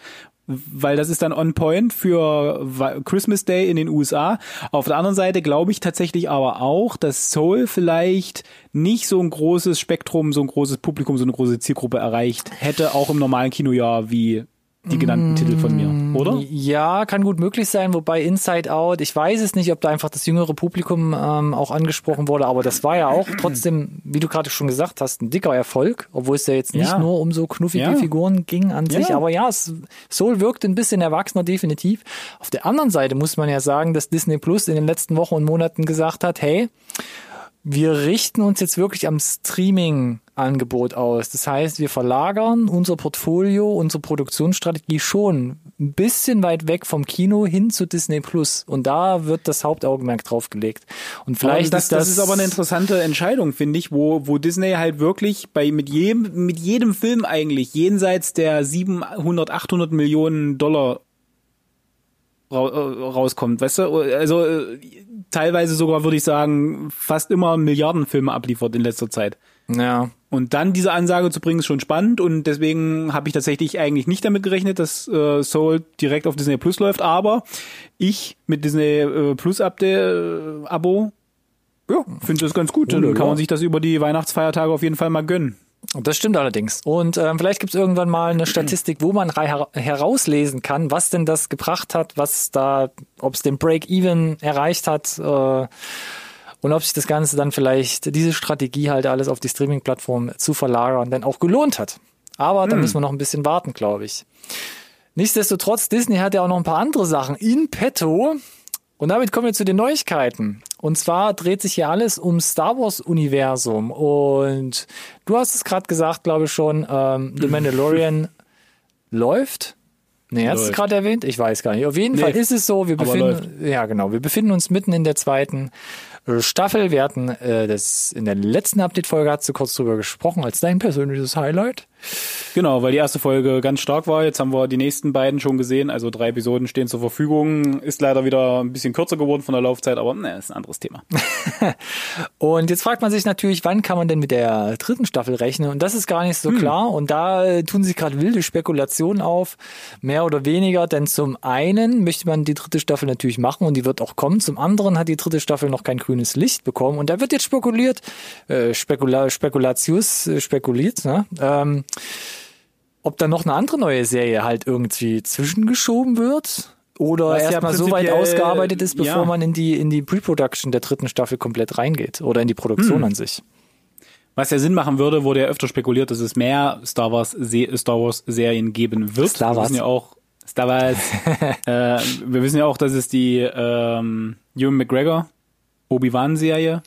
Weil das ist dann on point für Christmas Day in den USA. Auf der anderen Seite glaube ich tatsächlich aber auch, dass Soul vielleicht nicht so ein großes Spektrum, so ein großes Publikum, so eine große Zielgruppe erreicht hätte, auch im normalen Kinojahr wie die genannten Titel von mir, oder? Ja, kann gut möglich sein, wobei Inside Out, ich weiß es nicht, ob da einfach das jüngere Publikum ähm, auch angesprochen wurde, aber das war ja auch trotzdem, wie du gerade schon gesagt hast, ein dicker Erfolg, obwohl es ja jetzt nicht Ja. nur um so knuffige Ja. Figuren ging an sich, Ja. aber ja, es, Soul wirkt ein bisschen erwachsener, definitiv. Auf der anderen Seite muss man ja sagen, dass Disney Plus in den letzten Wochen und Monaten gesagt hat, hey, wir richten uns jetzt wirklich am Streaming-Angebot aus. Das heißt, wir verlagern unser Portfolio, unsere Produktionsstrategie schon ein bisschen weit weg vom Kino hin zu Disney Plus. Und da wird das Hauptaugenmerk drauf gelegt. Und vielleicht das, ist das, das ist aber eine interessante Entscheidung, finde ich, wo, wo Disney halt wirklich bei mit jedem, mit jedem Film eigentlich jenseits der 700, 800 Millionen Dollar rauskommt, weißt du? Also äh, teilweise sogar würde ich sagen fast immer Milliardenfilme abliefert in letzter Zeit. Ja. Und dann diese Ansage zu bringen, ist schon spannend und deswegen habe ich tatsächlich eigentlich nicht damit gerechnet, dass äh, Soul direkt auf Disney Plus läuft, aber ich mit Disney äh, Plus Update, äh, Abo, ja, finde das ganz gut. Ja, Dann ja. kann man sich das über die Weihnachtsfeiertage auf jeden Fall mal gönnen. Das stimmt allerdings. Und ähm, vielleicht gibt es irgendwann mal eine Statistik, wo man her herauslesen kann, was denn das gebracht hat, was da, ob es den Break-Even erreicht hat äh, und ob sich das Ganze dann vielleicht, diese Strategie halt alles auf die Streaming-Plattform zu verlagern, denn auch gelohnt hat. Aber da müssen wir noch ein bisschen warten, glaube ich. Nichtsdestotrotz, Disney hat ja auch noch ein paar andere Sachen in petto. Und damit kommen wir zu den Neuigkeiten. Und zwar dreht sich hier alles um Star Wars Universum. Und du hast es gerade gesagt, glaube ich schon, ähm, The (clears throat) Mandalorian läuft. Nee, hast du es gerade erwähnt? Ich weiß gar nicht. Auf jeden Nee, Fall ist es so, wir befinden, ja genau, wir befinden uns mitten in der zweiten äh, Staffel. Wir hatten äh, das in der letzten Update-Folge hast du kurz drüber gesprochen, als dein persönliches Highlight. Genau, weil die erste Folge ganz stark war. Jetzt haben wir die nächsten beiden schon gesehen. Also drei Episoden stehen zur Verfügung. Ist leider wieder ein bisschen kürzer geworden von der Laufzeit, aber ne, ist ein anderes Thema. (laughs) Und jetzt fragt man sich natürlich, wann kann man denn mit der dritten Staffel rechnen? Und das ist gar nicht so klar. Und da äh, tun sich gerade wilde Spekulationen auf, mehr oder weniger. Denn zum einen möchte man die dritte Staffel natürlich machen und die wird auch kommen. Zum anderen hat die dritte Staffel noch kein grünes Licht bekommen. Und da wird jetzt spekuliert, äh, Spekula Spekulatius, äh, spekuliert, ne? ähm, ob da noch eine andere neue Serie halt irgendwie zwischengeschoben wird. Oder Was ja erstmal so weit ausgearbeitet ist, bevor ja. man in die, in die Pre-Production der dritten Staffel komplett reingeht. Oder in die Hm. Produktion an sich. Was ja Sinn machen würde, wurde ja öfter spekuliert, dass es mehr Star Wars, Se Star Wars Serien geben wird. Star Wir Wars. wissen ja auch, Star Wars. (laughs) äh, wir wissen ja auch, dass es die ähm, Ewan McGregor Obi-Wan Serie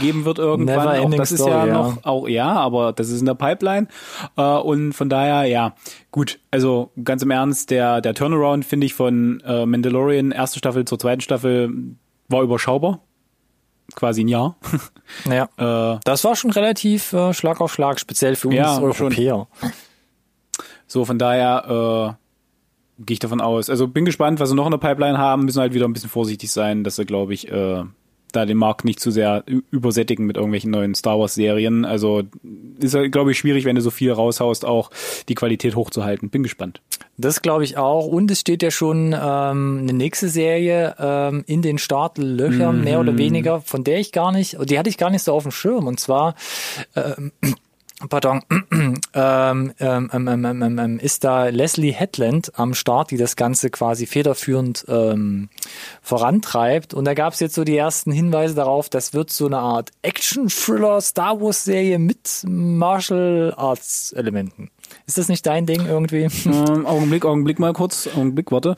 geben wird irgendwann. Ah, Auch das ist story, ja ja. noch, auch ja, aber das ist in der Pipeline. Äh, und von daher, ja, gut. Also ganz im Ernst, der der Turnaround finde ich von äh, Mandalorian erste Staffel zur zweiten Staffel war überschaubar, quasi ein Jahr. (laughs) Ja. äh, Das war schon relativ äh, Schlag auf Schlag, speziell für uns Ja, schon. Europäer. So, von daher äh, gehe ich davon aus. Also bin gespannt, was sie noch in der Pipeline haben. Müssen halt wieder ein bisschen vorsichtig sein, dass sie, glaube ich, äh, da den Markt nicht zu sehr übersättigen mit irgendwelchen neuen Star Wars Serien. Also ist, glaube ich, schwierig, wenn du so viel raushaust, auch die Qualität hochzuhalten. Bin gespannt. Das glaube ich auch. Und es steht ja schon ähm, eine nächste Serie ähm, in den Startlöchern, mehr oder weniger, von der ich gar nicht, die hatte ich gar nicht so auf dem Schirm. Und zwar, ähm, pardon, (clears throat) ähm, ähm, ähm, ähm, ähm, ähm, ist da Leslie Hetland am Start, die das Ganze quasi federführend ähm, vorantreibt. Und da gab es jetzt so die ersten Hinweise darauf, das wird so eine Art Action-Thriller, Star Wars-Serie mit Martial Arts-Elementen. Ist das nicht dein Ding irgendwie? Ähm, Augenblick, Augenblick mal kurz. Augenblick, warte.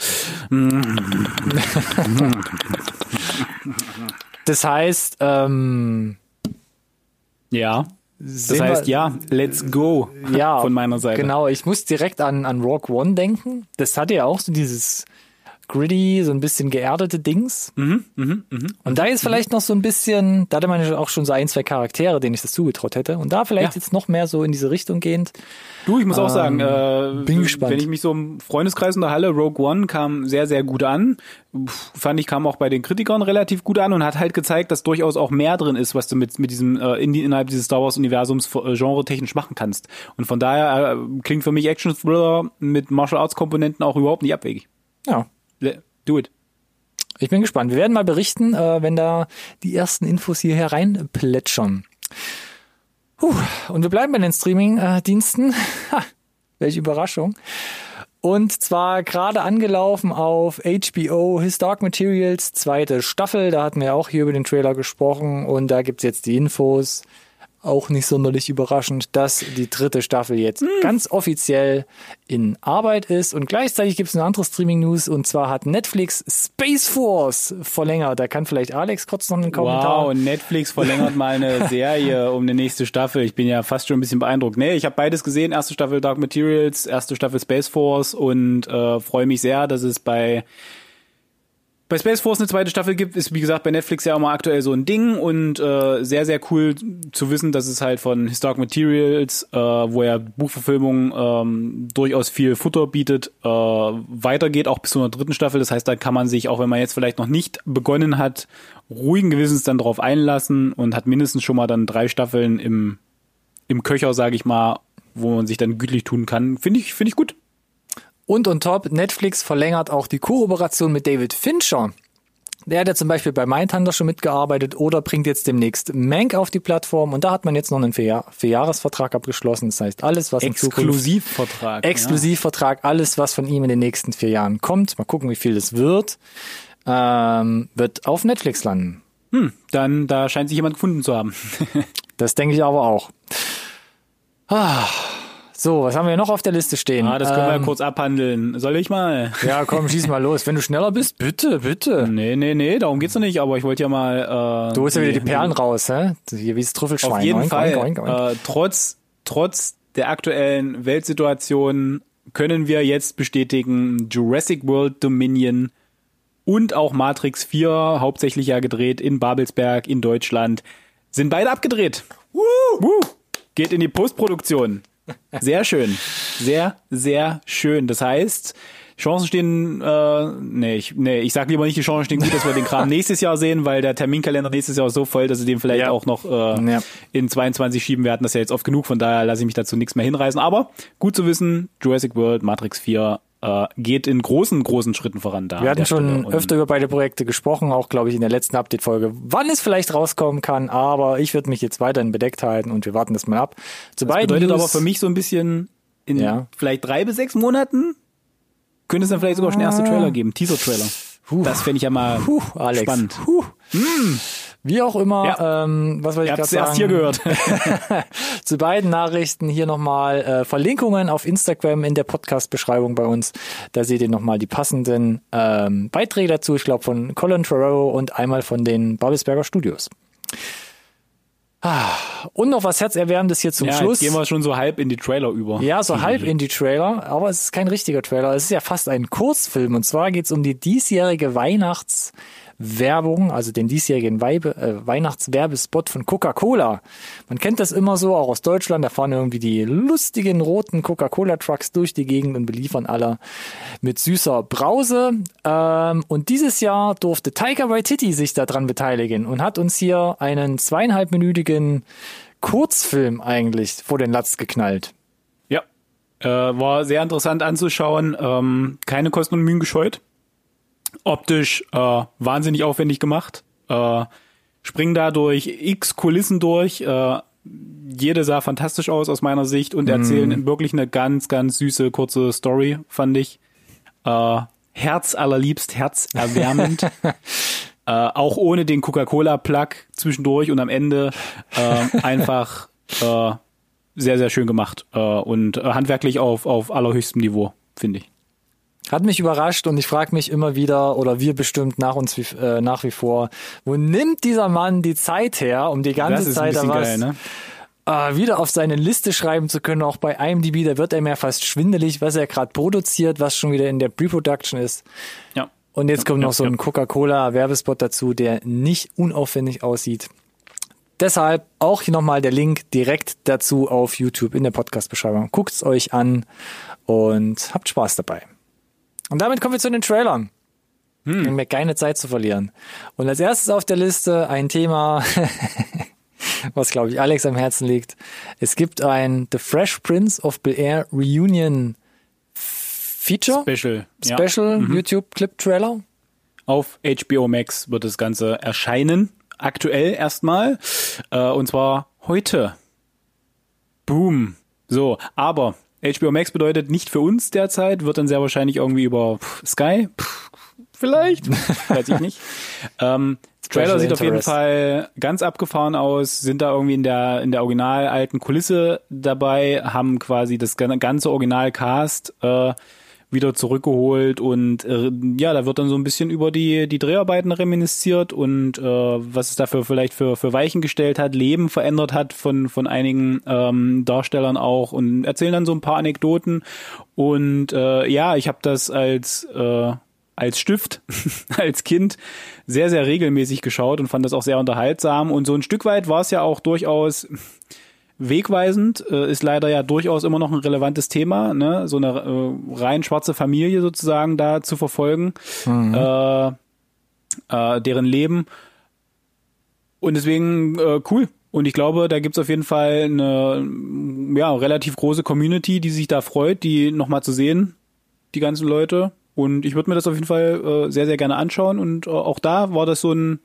Das heißt, ähm, Ja. Das heißt, wir- ja, let's go ja, von meiner Seite. Genau, ich muss direkt an, an Rogue One denken. Das hatte ja auch so dieses gritty, so ein bisschen geerdete Dings. Mhm, Und da ist vielleicht noch so ein bisschen, da hatte man ja auch schon so ein, zwei Charaktere, denen ich das zugetraut hätte. Und da vielleicht Ja. jetzt noch mehr so in diese Richtung gehend. Du, ich muss auch sagen, äh, bin gespannt. wenn ich mich so im Freundeskreis unterhalte, Rogue One kam sehr, sehr gut an. Pff, Fand ich, kam auch bei den Kritikern relativ gut an und hat halt gezeigt, dass durchaus auch mehr drin ist, was du mit, mit diesem, äh, in die, innerhalb dieses Star Wars Universums äh, genre-technisch machen kannst. Und von daher äh, klingt für mich Action Thriller mit Martial Arts Komponenten auch überhaupt nicht abwegig. Ja, Do it. ich bin gespannt. Wir werden mal berichten, äh, wenn da die ersten Infos hier hereinplätschern. Puh. Und wir bleiben bei den Streaming-Diensten. Welche Überraschung. Und zwar gerade angelaufen auf HBO His Dark Materials, zweite Staffel. Da hatten wir auch hier über den Trailer gesprochen und da gibt's jetzt die Infos auch nicht sonderlich überraschend, dass die dritte Staffel jetzt hm. ganz offiziell in Arbeit ist. Und gleichzeitig gibt es eine andere Streaming-News und zwar hat Netflix Space Force verlängert. Da kann vielleicht Alex kurz noch einen Kommentar. Wow, Netflix verlängert mal eine (laughs) Serie um eine nächste Staffel. Ich bin ja fast schon ein bisschen beeindruckt. Nee, ich habe beides gesehen. Erste Staffel Dark Materials, erste Staffel Space Force und äh, freue mich sehr, dass es bei bei Space Force eine zweite Staffel gibt, ist wie gesagt bei Netflix ja auch mal aktuell so ein Ding und äh, sehr, sehr cool zu wissen, dass es halt von Historic Materials, äh, wo ja Buchverfilmung ähm, durchaus viel Futter bietet, äh, weitergeht, auch bis zu einer dritten Staffel. Das heißt, da kann man sich, auch wenn man jetzt vielleicht noch nicht begonnen hat, ruhigen Gewissens dann drauf einlassen und hat mindestens schon mal dann drei Staffeln im, im Köcher, sage ich mal, wo man sich dann gütlich tun kann. Finde ich, finde ich gut. Und on top, Netflix verlängert auch die Kooperation mit David Fincher. Der hat ja zum Beispiel bei Mindhunter schon mitgearbeitet oder bringt jetzt demnächst Mank auf die Plattform und da hat man jetzt noch einen Vierjahresvertrag abgeschlossen. Das heißt, alles, was Exklusivvertrag. Exklusivvertrag, ja. alles, was von ihm in den nächsten vier Jahren kommt. Mal gucken, wie viel das wird. Ähm, wird auf Netflix landen. Hm, dann da scheint sich jemand gefunden zu haben. (laughs) das denke ich aber auch. Ah. So, was haben wir noch auf der Liste stehen? Ah, das können ähm, wir ja kurz abhandeln. Soll ich mal? Ja, komm, schieß mal los. Wenn du schneller bist, bitte, bitte. Nee, nee, nee, darum geht's doch nicht, aber ich wollte ja mal... Äh, du holst ja wieder die Perlen raus, hä? Hier wie das Trüffelschwein. Auf jeden oink, Fall. Oink, oink, äh, trotz, trotz der aktuellen Weltsituation können wir jetzt bestätigen, Jurassic World Dominion und auch Matrix 4, hauptsächlich ja gedreht in Babelsberg in Deutschland, sind beide abgedreht. Woo! Woo! Geht in die Postproduktion. Sehr schön. Sehr, sehr schön. Das heißt, Chancen stehen, äh, nee, ich, nee, ich sag lieber nicht, die Chancen stehen gut, dass wir den Kram (laughs) nächstes Jahr sehen, weil der Terminkalender nächstes Jahr ist so voll, dass sie den vielleicht ja. auch noch äh, ja. in 22 schieben werden. Das ist ja jetzt oft genug, von daher lasse ich mich dazu nichts mehr hinreißen. Aber gut zu wissen, Jurassic World, Matrix 4, äh, geht in großen, großen Schritten voran da. Wir hatten schon öfter über beide Projekte gesprochen, auch glaube ich in der letzten Update-Folge, wann es vielleicht rauskommen kann, aber ich würde mich jetzt weiterhin bedeckt halten und wir warten das mal ab. Zu das bedeutet News, aber für mich so ein bisschen in ja. vielleicht drei bis sechs Monaten könnte es dann vielleicht sogar schon erste Trailer geben, Teaser-Trailer. Das fände ich ja mal Puh, Alex. spannend. Puh. Hm. Wie auch immer, ja. ähm, was wollte ich gerade sagen? erst hier gehört. (laughs) (laughs) Zu beiden Nachrichten hier nochmal äh, Verlinkungen auf Instagram in der Podcast-Beschreibung bei uns. Da seht ihr nochmal die passenden ähm, Beiträge dazu. Ich glaube von Colin Ferrero und einmal von den Babelsberger Studios. Ah, und noch was Herzerwärmendes hier zum ja, Schluss. Gehen wir schon so halb in die Trailer über. Ja, so halb in die Trailer, aber es ist kein richtiger Trailer. Es ist ja fast ein Kurzfilm. Und zwar geht es um die diesjährige Weihnachts- Werbung, also den diesjährigen Weibe, äh, Weihnachtswerbespot von Coca-Cola. Man kennt das immer so, auch aus Deutschland, da fahren irgendwie die lustigen roten Coca-Cola-Trucks durch die Gegend und beliefern alle mit süßer Brause. Ähm, und dieses Jahr durfte Taika Waititi sich daran beteiligen und hat uns hier einen zweieinhalbminütigen Kurzfilm eigentlich vor den Latz geknallt. Ja, äh, war sehr interessant anzuschauen. Ähm, keine Kosten und Mühen gescheut optisch äh, wahnsinnig aufwendig gemacht. Äh, springen da durch x Kulissen durch. Äh, jede sah fantastisch aus aus meiner Sicht und erzählen mm. wirklich eine ganz, ganz süße, kurze Story, fand ich. Äh, Herz allerliebst, herzerwärmend. (laughs) äh, auch ohne den Coca-Cola-Plug zwischendurch und am Ende äh, einfach äh, sehr, sehr schön gemacht äh, und äh, handwerklich auf, auf allerhöchstem Niveau, finde ich. Hat mich überrascht und ich frage mich immer wieder, oder wir bestimmt nach uns wie, äh, nach wie vor, wo nimmt dieser Mann die Zeit her, um die ganze Zeit da was geil, ne? äh, wieder auf seine Liste schreiben zu können, auch bei IMDb, da wird er mir fast schwindelig, was er gerade produziert, was schon wieder in der Pre-Production ist. Ja. Und jetzt kommt ja, noch so ein Coca-Cola-Werbespot dazu, der nicht unaufwendig aussieht. Deshalb auch hier nochmal der Link direkt dazu auf YouTube in der Podcast-Beschreibung. Guckt's euch an und habt Spaß dabei. Und damit kommen wir zu den Trailern. Hm. Um mir keine Zeit zu verlieren. Und als erstes auf der Liste ein Thema, (laughs) was glaube ich Alex am Herzen liegt. Es gibt ein The Fresh Prince of Bel Air Reunion Feature. Special. Special ja. mhm. YouTube Clip Trailer. Auf HBO Max wird das Ganze erscheinen. Aktuell erstmal. Äh, und zwar heute. Boom. So, aber HBO Max bedeutet nicht für uns derzeit, wird dann sehr wahrscheinlich irgendwie über Sky, vielleicht, (laughs) weiß ich nicht. Ähm, Trailer sieht auf jeden Fall ganz abgefahren aus, sind da irgendwie in der in der original alten Kulisse dabei, haben quasi das ganze Originalcast äh, wieder zurückgeholt und äh, ja, da wird dann so ein bisschen über die die Dreharbeiten reminisziert und äh, was es dafür vielleicht für für Weichen gestellt hat, Leben verändert hat von von einigen ähm, Darstellern auch und erzählen dann so ein paar Anekdoten und äh, ja, ich habe das als äh, als Stift, (laughs) als Kind sehr, sehr regelmäßig geschaut und fand das auch sehr unterhaltsam. Und so ein Stück weit war es ja auch durchaus wegweisend, äh, ist leider ja durchaus immer noch ein relevantes Thema, ne? so eine äh, rein schwarze Familie sozusagen da zu verfolgen, mhm. äh, äh, deren Leben. Und deswegen äh, cool. Und ich glaube, da gibt's auf jeden Fall eine ja, relativ große Community, die sich da freut, die nochmal zu sehen, die ganzen Leute. Und ich würde mir das auf jeden Fall äh, sehr, sehr gerne anschauen. Und äh, auch da war das so ein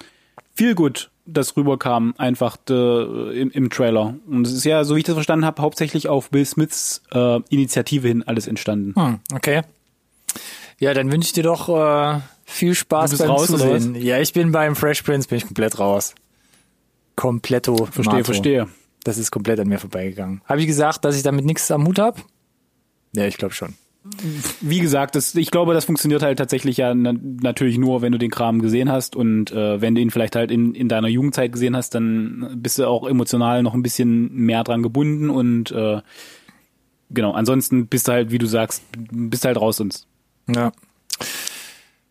Feelgood, das rüberkam, einfach äh, im, im Trailer. Und es ist ja, so wie ich das verstanden habe, hauptsächlich auf Bill Smiths äh, Initiative hin alles entstanden. Hm, okay. Ja, dann wünsche ich dir doch äh, viel Spaß beim raus, Zusehen. Ja, ich bin beim Fresh Prince, bin ich komplett raus. Kompletto. Verstehe, Mato. verstehe. Das ist komplett an mir vorbeigegangen. Habe ich gesagt, dass ich damit nichts am Hut habe? Ja, ich glaube schon wie gesagt, das, ich glaube, das funktioniert halt tatsächlich ja na, natürlich nur, wenn du den Kram gesehen hast und äh, wenn du ihn vielleicht halt in, in deiner Jugendzeit gesehen hast, dann bist du auch emotional noch ein bisschen mehr dran gebunden und äh, genau, ansonsten bist du halt, wie du sagst, bist halt raus uns. Ja.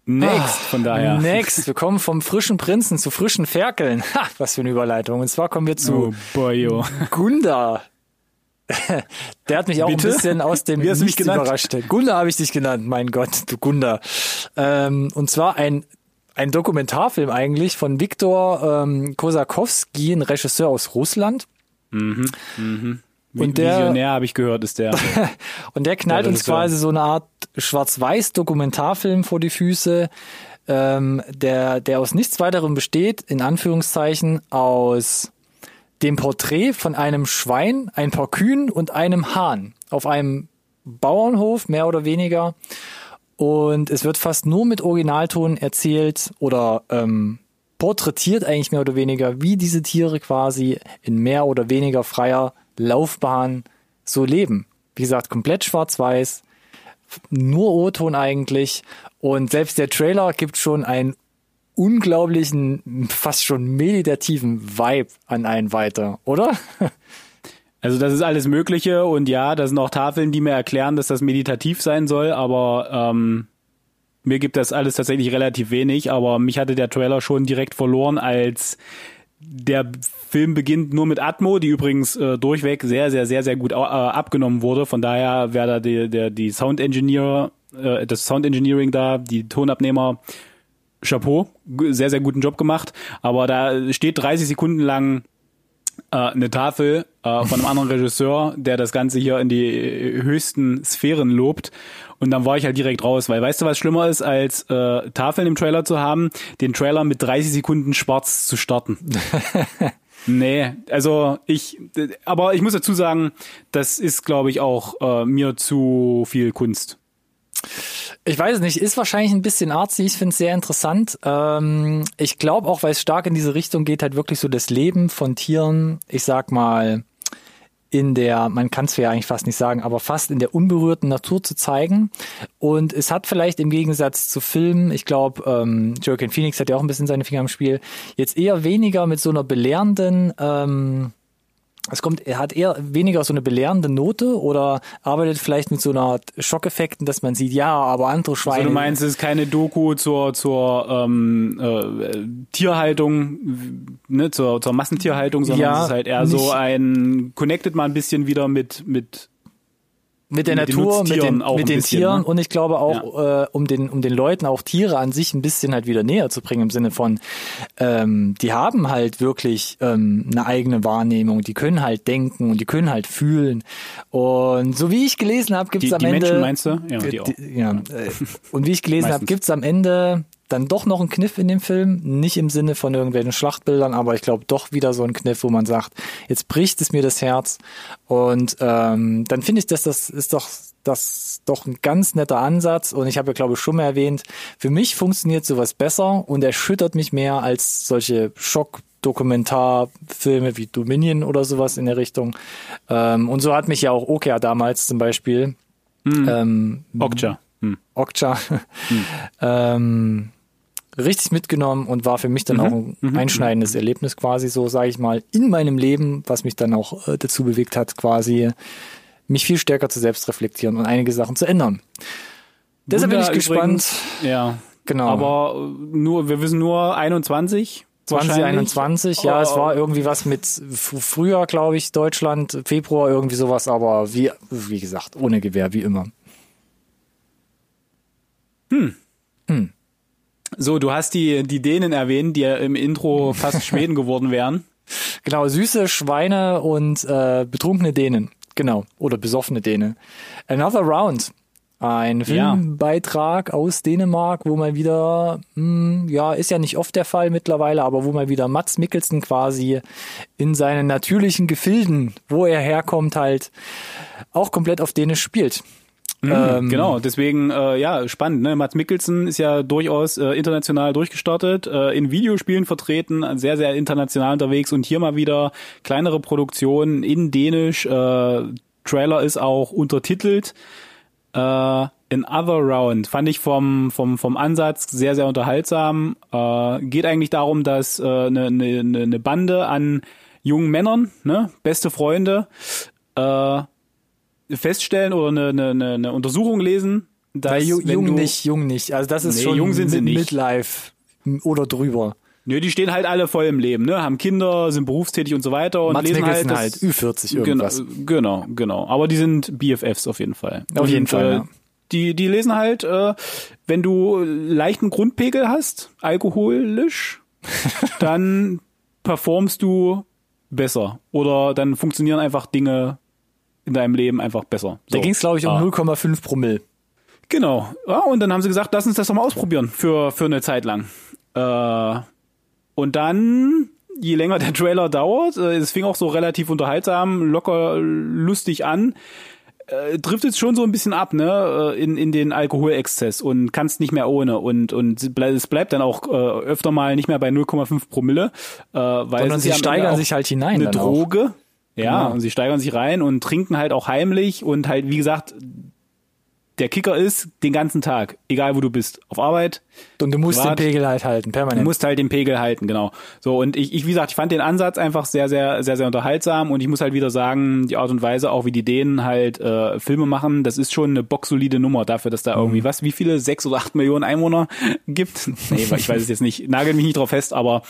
Next, ah, von daher. Next, wir kommen vom frischen Prinzen zu frischen Ferkeln. Ha, was für eine Überleitung. Und zwar kommen wir zu oh boy, oh. Gunda. (laughs) Der hat mich auch Bitte? ein bisschen aus dem Wie genannt? überrascht. Gunda habe ich dich genannt, mein Gott, du Gunda. Ähm, und zwar ein ein Dokumentarfilm eigentlich von Viktor ähm, Kosakowski, ein Regisseur aus Russland. Mhm, mhm. Und der Visionär habe ich gehört, ist der. (laughs) und der knallt der uns quasi so eine Art schwarz-weiß Dokumentarfilm vor die Füße, ähm, der der aus nichts weiterem besteht, in Anführungszeichen aus dem Porträt von einem Schwein, ein paar Kühen und einem Hahn auf einem Bauernhof, mehr oder weniger. Und es wird fast nur mit Originalton erzählt oder ähm, porträtiert eigentlich mehr oder weniger, wie diese Tiere quasi in mehr oder weniger freier Laufbahn so leben. Wie gesagt, komplett schwarz-weiß, nur O-Ton eigentlich. Und selbst der Trailer gibt schon ein unglaublichen, fast schon meditativen Vibe an einen weiter, oder? Also das ist alles Mögliche und ja, da sind auch Tafeln, die mir erklären, dass das meditativ sein soll, aber ähm, mir gibt das alles tatsächlich relativ wenig, aber mich hatte der Trailer schon direkt verloren, als der Film beginnt nur mit Atmo, die übrigens äh, durchweg sehr, sehr, sehr, sehr gut äh, abgenommen wurde. Von daher wäre da die, der, die Sound Engineer, äh, das Sound Engineering da, die Tonabnehmer Chapeau, sehr, sehr guten Job gemacht. Aber da steht 30 Sekunden lang äh, eine Tafel äh, von einem anderen Regisseur, der das Ganze hier in die höchsten Sphären lobt. Und dann war ich halt direkt raus, weil weißt du, was schlimmer ist, als äh, Tafeln im Trailer zu haben, den Trailer mit 30 Sekunden schwarz zu starten. (laughs) Nee, also ich, aber ich muss dazu sagen, das ist, glaube ich, auch äh, mir zu viel Kunst. Ich weiß nicht, ist wahrscheinlich ein bisschen artsy, ich finde es sehr interessant. Ähm, ich glaube auch, weil es stark in diese Richtung geht, halt wirklich so das Leben von Tieren, ich sag mal, in der, man kann es ja eigentlich fast nicht sagen, aber fast in der unberührten Natur zu zeigen. Und es hat vielleicht im Gegensatz zu Filmen, ich glaube, ähm, Joaquin Phoenix hat ja auch ein bisschen seine Finger im Spiel, jetzt eher weniger mit so einer belehrenden ähm, es kommt, er hat eher weniger so eine belehrende Note oder arbeitet vielleicht mit so einer Art Schockeffekten, dass man sieht, ja, aber andere Schweine. Also du meinst, es ist keine Doku zur zur ähm, äh, Tierhaltung, ne, zur zur Massentierhaltung, sondern ja, es ist halt eher so ein connected mal ein bisschen wieder mit mit mit der mit Natur, mit den, mit den bisschen, Tieren ne? und ich glaube auch, ja. äh, um den, um den Leuten auch Tiere an sich ein bisschen halt wieder näher zu bringen im Sinne von, ähm, die haben halt wirklich ähm, eine eigene Wahrnehmung, die können halt denken und die können halt fühlen und so wie ich gelesen habe, gibt's die, am die Ende Menschen meinst du? Ja, die auch. Die, ja, äh, und wie ich gelesen habe, gibt's am Ende dann doch noch ein Kniff in dem Film, nicht im Sinne von irgendwelchen Schlachtbildern, aber ich glaube doch wieder so ein Kniff, wo man sagt, jetzt bricht es mir das Herz und ähm, dann finde ich, dass das ist doch das doch ein ganz netter Ansatz und ich habe ja glaube ich schon mal erwähnt, für mich funktioniert sowas besser und erschüttert mich mehr als solche Schock Dokumentarfilme wie Dominion oder sowas in der Richtung. Ähm, und so hat mich ja auch Okja damals zum Beispiel. Hm. Ähm, Okja. Hm. Okja. (laughs) ähm, richtig mitgenommen und war für mich dann Mhm. auch ein Mhm. einschneidendes Erlebnis quasi, so sage ich mal, in meinem Leben, was mich dann auch äh, dazu bewegt hat, quasi mich viel stärker zu selbst reflektieren und einige Sachen zu ändern. Deshalb bin ich Wunder gespannt. übrigens- Ja. Genau. Aber äh, nur, wir wissen nur 21. wahrscheinlich. 2021, ja, es Oh. war irgendwie was mit früher, glaube ich, Deutschland, Februar, irgendwie sowas, aber wie, wie gesagt, ohne Gewehr, wie immer. So, du hast die, die Dänen erwähnt, die ja im Intro (laughs) fast Schweden geworden wären. Genau, süße Schweine und äh, betrunkene Dänen. Genau. Oder besoffene Dänen. Another Round. Ein Ja. Filmbeitrag aus Dänemark, wo mal wieder, mh, ja, ist ja nicht oft der Fall mittlerweile, aber wo mal wieder Mats Mikkelsen quasi in seinen natürlichen Gefilden, wo er herkommt, halt auch komplett auf Dänisch spielt. Ähm, Genau, deswegen, äh, ja, spannend. Ne? Mats Mikkelsen ist ja durchaus äh, international durchgestartet, äh, in Videospielen vertreten, sehr, sehr international unterwegs und hier mal wieder kleinere Produktionen in Dänisch. Äh, Trailer ist auch untertitelt. Äh, Another Round fand ich vom, vom, vom Ansatz sehr, sehr unterhaltsam. Äh, geht eigentlich darum, dass äh, eine, eine, eine Bande an jungen Männern, ne, beste Freunde, äh, feststellen oder eine, eine, eine- Untersuchung lesen, dass jung du, nicht, jung nicht. Also das ist Nee, schon jung sind sie nicht. Midlife oder drüber. Nö, die stehen halt alle voll im Leben, ne, haben Kinder, sind berufstätig und so weiter und Mats lesen Mikkelsen halt, halt, das- Ü40 irgendwas. Genau, genau. Aber die sind BFFs auf jeden Fall. Auf jeden Und, Fall, Äh, ja. Die, die lesen halt, äh, wenn du leichten Grundpegel hast, alkoholisch, (laughs) dann performst du besser. Oder dann funktionieren einfach Dinge in deinem Leben einfach besser. Da So. ging es, glaube ich, um Ah. 0,5 Promille. Genau. Ja, und dann haben sie gesagt, lass uns das doch mal ausprobieren für, für eine Zeit lang. Äh, und dann, je länger der Trailer dauert, äh, es fing auch so relativ unterhaltsam, locker lustig an, äh, trifft es schon so ein bisschen ab, ne, äh, in, in den Alkoholexzess und kannst nicht mehr ohne und, und es bleibt dann auch äh, öfter mal nicht mehr bei 0,5 Promille, äh, weil Sondern sie steigern sich halt hinein. eine dann auch. Ja, Genau. und sie steigern sich rein und trinken halt auch heimlich und halt, wie gesagt, der Kicker ist den ganzen Tag, egal wo du bist, auf Arbeit, Und du musst Privat. den Pegel halt halten, du permanent. musst halt den Pegel halten, genau. So, und ich, ich, wie gesagt, ich fand den Ansatz einfach sehr, sehr, sehr, sehr unterhaltsam und ich muss halt wieder sagen, die Art und Weise, auch wie die Dänen halt äh, Filme machen, das ist schon eine bocksolide Nummer dafür, dass da irgendwie, was, wie viele, sechs oder acht Millionen Einwohner (laughs) gibt? nee, ich weiß es jetzt nicht, nagel mich nicht drauf fest, aber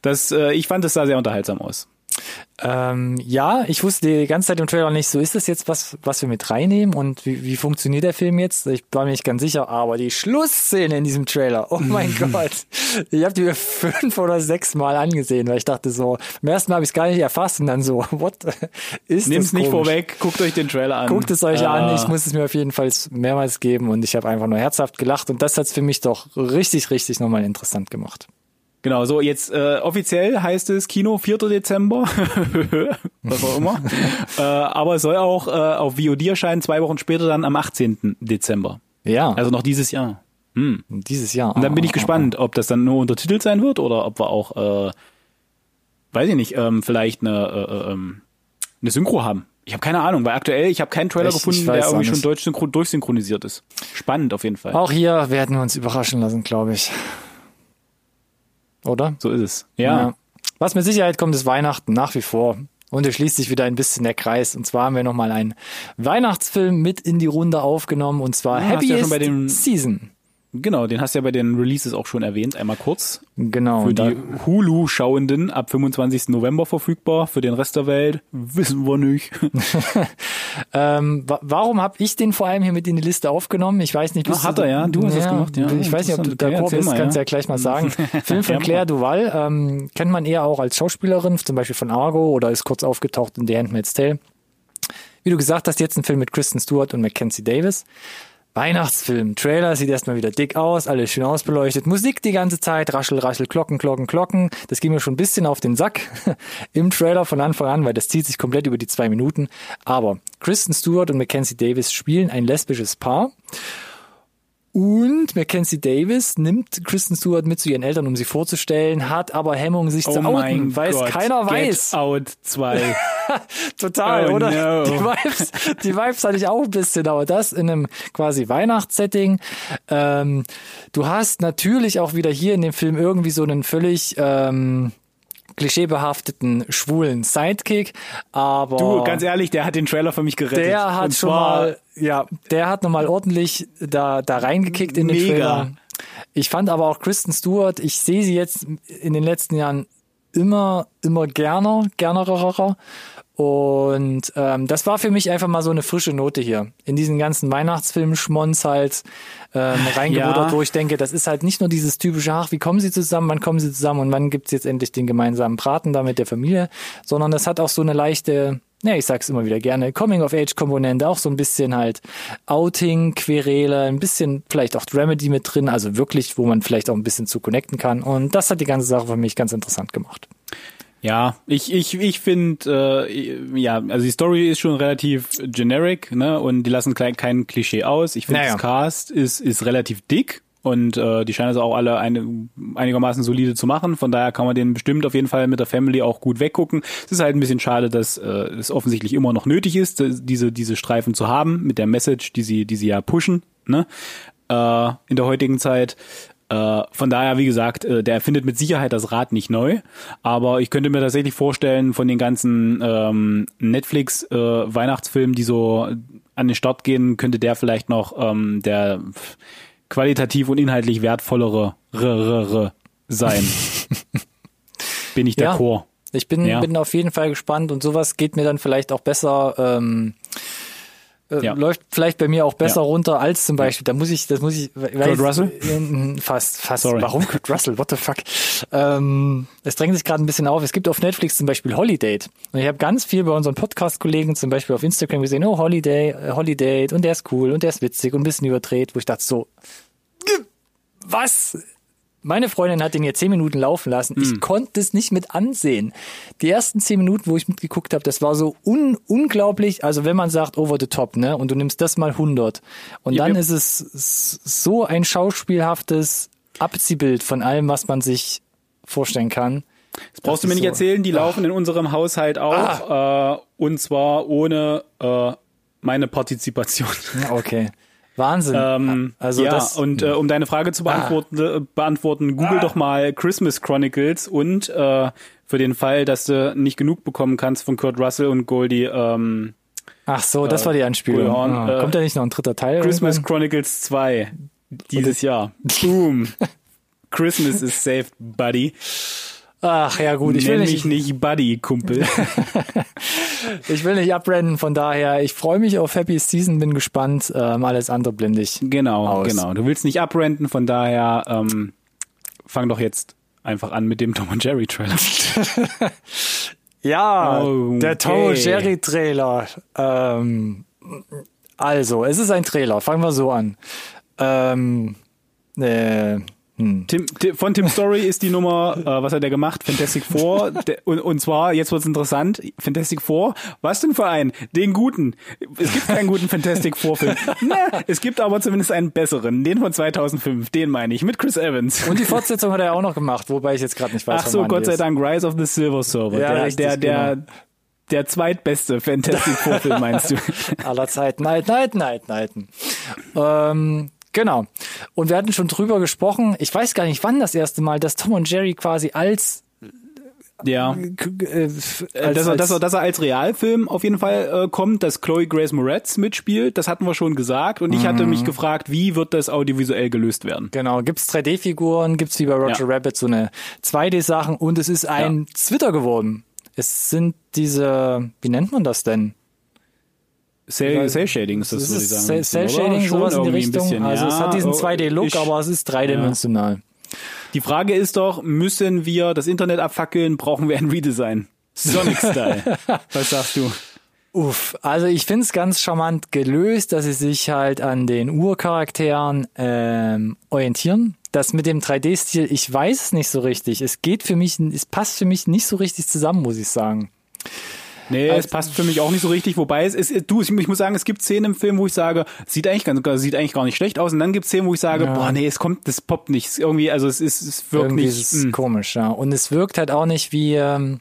das, äh, ich fand es sah sehr unterhaltsam aus. Ähm, ja, ich wusste die ganze Zeit im Trailer nicht, so ist das jetzt was, was wir mit reinnehmen und wie, wie funktioniert der Film jetzt? Ich war mir nicht ganz sicher, aber die Schlussszene in diesem Trailer, oh mein (laughs) Gott, ich habe die mir fünf oder sechs Mal angesehen, weil ich dachte so, beim ersten Mal habe ich es gar nicht erfasst und dann so, (laughs) what ist das nicht vorweg, guckt euch den Trailer an. Guckt es euch Äh, an, ich muss es mir auf jeden Fall mehrmals geben und ich habe einfach nur herzhaft gelacht und das hat's für mich doch richtig, richtig nochmal interessant gemacht. Genau, so jetzt äh, offiziell heißt es Kino 4. Dezember, (laughs) was auch immer. (laughs) äh, aber es soll auch äh, auf VOD erscheinen, zwei Wochen später dann am 18. Dezember. Ja, Also noch dieses Jahr. Hm. dieses Jahr. Und dann bin ich gespannt, ob das dann nur untertitelt sein wird oder ob wir auch, äh, weiß ich nicht, ähm, vielleicht eine, äh, äh, ähm, eine Synchro haben. Ich habe keine Ahnung, weil aktuell, ich habe keinen Trailer ich gefunden, der irgendwie schon deutsch synchro durchsynchronisiert ist. Spannend auf jeden Fall. Auch hier werden wir uns überraschen lassen, glaube ich. Oder? So ist es. Ja. Was mit Sicherheit kommt, ist Weihnachten nach wie vor. Und es schließt sich wieder ein bisschen der Kreis. Und zwar haben wir nochmal einen Weihnachtsfilm mit in die Runde aufgenommen. Und zwar Ja, Happy ja schon bei dem- Season. Genau, den hast du ja bei den Releases auch schon erwähnt, einmal kurz. Genau. Für da- die Hulu-Schauenden ab 25. November verfügbar. Für den Rest der Welt wissen wir nicht. (laughs) Ähm, wa warum habe ich den vor allem hier mit in die Liste aufgenommen? Ich weiß nicht. bist Ah, hat er, ja? Du hast das gemacht, ja. Ich weiß nicht, ob du Interessant. Okay, bist, mal, kannst ja. ja gleich mal sagen. (laughs) Film von Ja, Claire Duval ähm, kennt man eher auch als Schauspielerin, zum Beispiel von Argo oder ist kurz aufgetaucht in The Handmaid's Tale. Wie du gesagt hast, jetzt ein Film mit Kristen Stewart und Mackenzie Davis. Weihnachtsfilm. Trailer sieht erstmal wieder dick aus, alles schön ausbeleuchtet. Musik die ganze Zeit, raschel, raschel, Glocken, Glocken, Glocken. Das ging mir schon ein bisschen auf den Sack (laughs) im Trailer von Anfang an, weil das zieht sich komplett über die zwei Minuten. Aber Kristen Stewart und Mackenzie Davis spielen ein lesbisches Paar. Und Mackenzie Davis nimmt Kristen Stewart mit zu ihren Eltern, um sie vorzustellen, hat aber Hemmung, sich Oh zu outen, weil es keiner weiß. Get Out 2. (laughs) Total, Oh oder? no. Die Vibes, die Vibes hatte ich auch ein bisschen, aber das in einem quasi Weihnachtssetting. Ähm, du hast natürlich auch wieder hier in dem Film irgendwie so einen völlig ähm, klischeebehafteten schwulen Sidekick, aber Du, ganz ehrlich, der hat den Trailer für mich gerettet. der hat schon mal, ja, der hat nochmal ordentlich da, da reingekickt in den Mega. Trailer. Ich fand aber auch Kristen Stewart, ich sehe sie jetzt in den letzten Jahren immer, immer gerner, gernerer. Und ähm, das war für mich einfach mal so eine frische Note hier. In diesen ganzen Weihnachtsfilm-Schmons halt ähm, reingebuttert, (laughs) Ja. wo ich denke, das ist halt nicht nur dieses typische, ach, wie kommen sie zusammen, wann kommen sie zusammen und wann gibt's jetzt endlich den gemeinsamen Braten da mit der Familie, sondern das hat auch so eine leichte, ja, ich sag's immer wieder gerne, Coming-of-Age-Komponente, auch so ein bisschen halt Outing, Querele, ein bisschen vielleicht auch Dramedy mit drin, also wirklich, wo man vielleicht auch ein bisschen zu connecten kann. Und das hat die ganze Sache für mich ganz interessant gemacht. Ja, ich, ich, ich finde, äh, ja, also die Story ist schon relativ generic, ne? Und die lassen kein, kein Klischee aus. Ich finde, Naja. das Cast ist, ist relativ dick und äh, die scheinen es auch alle eine, einigermaßen solide zu machen. Von daher kann man den bestimmt auf jeden Fall mit der Family auch gut weggucken. Es ist halt ein bisschen schade, dass äh, es offensichtlich immer noch nötig ist, diese, diese Streifen zu haben mit der Message, die sie, die sie ja pushen, ne? Äh, in der heutigen Zeit. Äh, von daher, wie gesagt, äh, der erfindet mit Sicherheit das Rad nicht neu. Aber ich könnte mir tatsächlich vorstellen, von den ganzen ähm, Netflix-Weihnachtsfilmen, die so an den Start gehen, könnte der vielleicht noch ähm, der qualitativ und inhaltlich wertvollere r, r, r sein. (laughs) Bin ich Ja. d'accord. Ich bin, Ja. bin auf jeden Fall gespannt und sowas geht mir dann vielleicht auch besser, ähm, äh, Ja. läuft vielleicht bei mir auch besser Ja. runter als zum Beispiel, da muss ich, das muss ich, Kurt Russell? äh, fast, fast, Sorry. warum Kurt Russell, what the fuck? Ähm, es drängt sich gerade ein bisschen auf, es gibt auf Netflix zum Beispiel Holiday und ich habe ganz viel bei unseren Podcast-Kollegen zum Beispiel auf Instagram gesehen, oh Holiday, äh, Holiday und der ist cool und der ist witzig und ein bisschen überdreht, wo ich dachte so, was? Meine Freundin hat den jetzt zehn Minuten laufen lassen. Ich konnte es nicht mit ansehen. Die ersten zehn Minuten, wo ich mitgeguckt habe, das war so un unglaublich. Also wenn man sagt over the top, ne, und du nimmst das mal 100 und Ja, dann ja. ist es so ein schauspielhaftes Abziehbild von allem, was man sich vorstellen kann. Das brauchst du ist mir nicht so- erzählen, die laufen in unserem Haushalt auch. Äh, und zwar ohne äh, meine Partizipation. Okay. Wahnsinn. Ähm, also ja, das, und äh, um deine Frage zu beantworten, äh, beantworten google doch mal Christmas Chronicles und äh, für den Fall, dass du nicht genug bekommen kannst von Kurt Russell und Goldie, ähm, ach so, das war die Anspielung. Bullhorn, Ah, äh, Kommt da nicht noch ein dritter Teil? Christmas irgendwann? Chronicles 2 dieses Jahr. (laughs) Boom. Christmas is saved, Buddy. Ach ja, gut. Ich will Nenn nicht, mich nicht Buddy, Kumpel. (laughs) Ich will nicht abrennen, von daher, ich freue mich auf Happy Season, bin gespannt. Ähm, alles andere blende ich. genau, Aus. genau. Du willst nicht abrenten, von daher ähm, fang doch jetzt einfach an mit dem Tom und Jerry Trailer. (laughs) Ja, Okay. der Tom und Jerry Trailer. Ähm, also, es ist ein Trailer. Fangen wir so an. Ähm, äh, hm. Tim, von Tim Story ist die Nummer, äh, was hat er gemacht? Fantastic Four. (laughs) Der, und, und zwar, jetzt wird's interessant, Fantastic Four. Was denn für einen? Den guten. Es gibt keinen guten Fantastic Four Film. (laughs) Na, es gibt aber zumindest einen besseren. Den von 2005. Den meine ich. Mit Chris Evans. Und die Fortsetzung hat er auch noch gemacht, wobei ich jetzt gerade nicht weiß, Ach so, Gott sei. Dank. Rise of the Silver Surfer. Ja, der, richtig, der, der, genau. der zweitbeste Fantastic Four Film meinst du? (laughs) aller Zeiten, alten, alten, alten, alten. Ähm, genau. Und wir hatten schon drüber gesprochen, ich weiß gar nicht wann das erste Mal, dass Tom und Jerry quasi als, Ja. äh, f- Äh, als, dass, er, als dass, er, dass er als Realfilm auf jeden Fall äh, kommt, dass Chloe Grace Moretz mitspielt, das hatten wir schon gesagt. Und ich hatte mich gefragt, wie wird das audiovisuell gelöst werden? Genau, gibt's 3D-Figuren, gibt's wie bei Roger Ja. Rabbit so eine 2D-Sachen und es ist ein Twitter geworden. Es sind diese, wie nennt man das denn? Cell, Cell Shading ist das, Es würde ich sagen. Cell oder? Shading, Schon sowas in die Richtung. bisschen, also es ja. hat diesen Oh, 2D-Look, ich- aber es ist dreidimensional. Die Frage ist doch, müssen wir das Internet abfackeln, brauchen wir ein Redesign? Sonic Style. (laughs) Was sagst du? Uff, also ich find's ganz charmant gelöst, dass sie sich halt an den Urcharakteren ähm, orientieren. Das mit dem 3D-Stil, ich weiß es nicht so richtig. Es geht für mich, es passt für mich nicht so richtig zusammen, muss ich sagen. Nee, also, es passt für mich auch nicht so richtig, wobei es ist, du, ich muss sagen, es gibt Szenen im Film, wo ich sage, sieht eigentlich ganz, sieht eigentlich gar nicht schlecht aus und dann gibt es Szenen, wo ich sage, ja. boah, nee, es kommt, das poppt nicht, irgendwie, also es ist, es wirkt irgendwie nicht. Ist hm. komisch, ja. Und es wirkt halt auch nicht wie, ähm,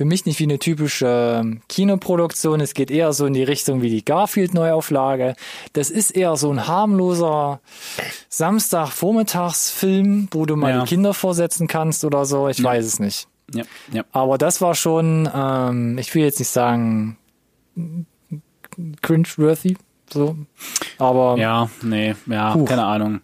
für mich nicht wie eine typische ähm, Kinoproduktion. Es geht eher so in die Richtung wie die Garfield-Neuauflage. Das ist eher so ein harmloser Samstag-Vormittagsfilm, wo du mal ja. die Kinder vorsetzen kannst oder so. Ich ja. weiß es nicht. Ja, ja. Aber das war schon, ähm, ich will jetzt nicht sagen cringe-worthy, so. Aber. Ja, nee, ja, puh. keine Ahnung.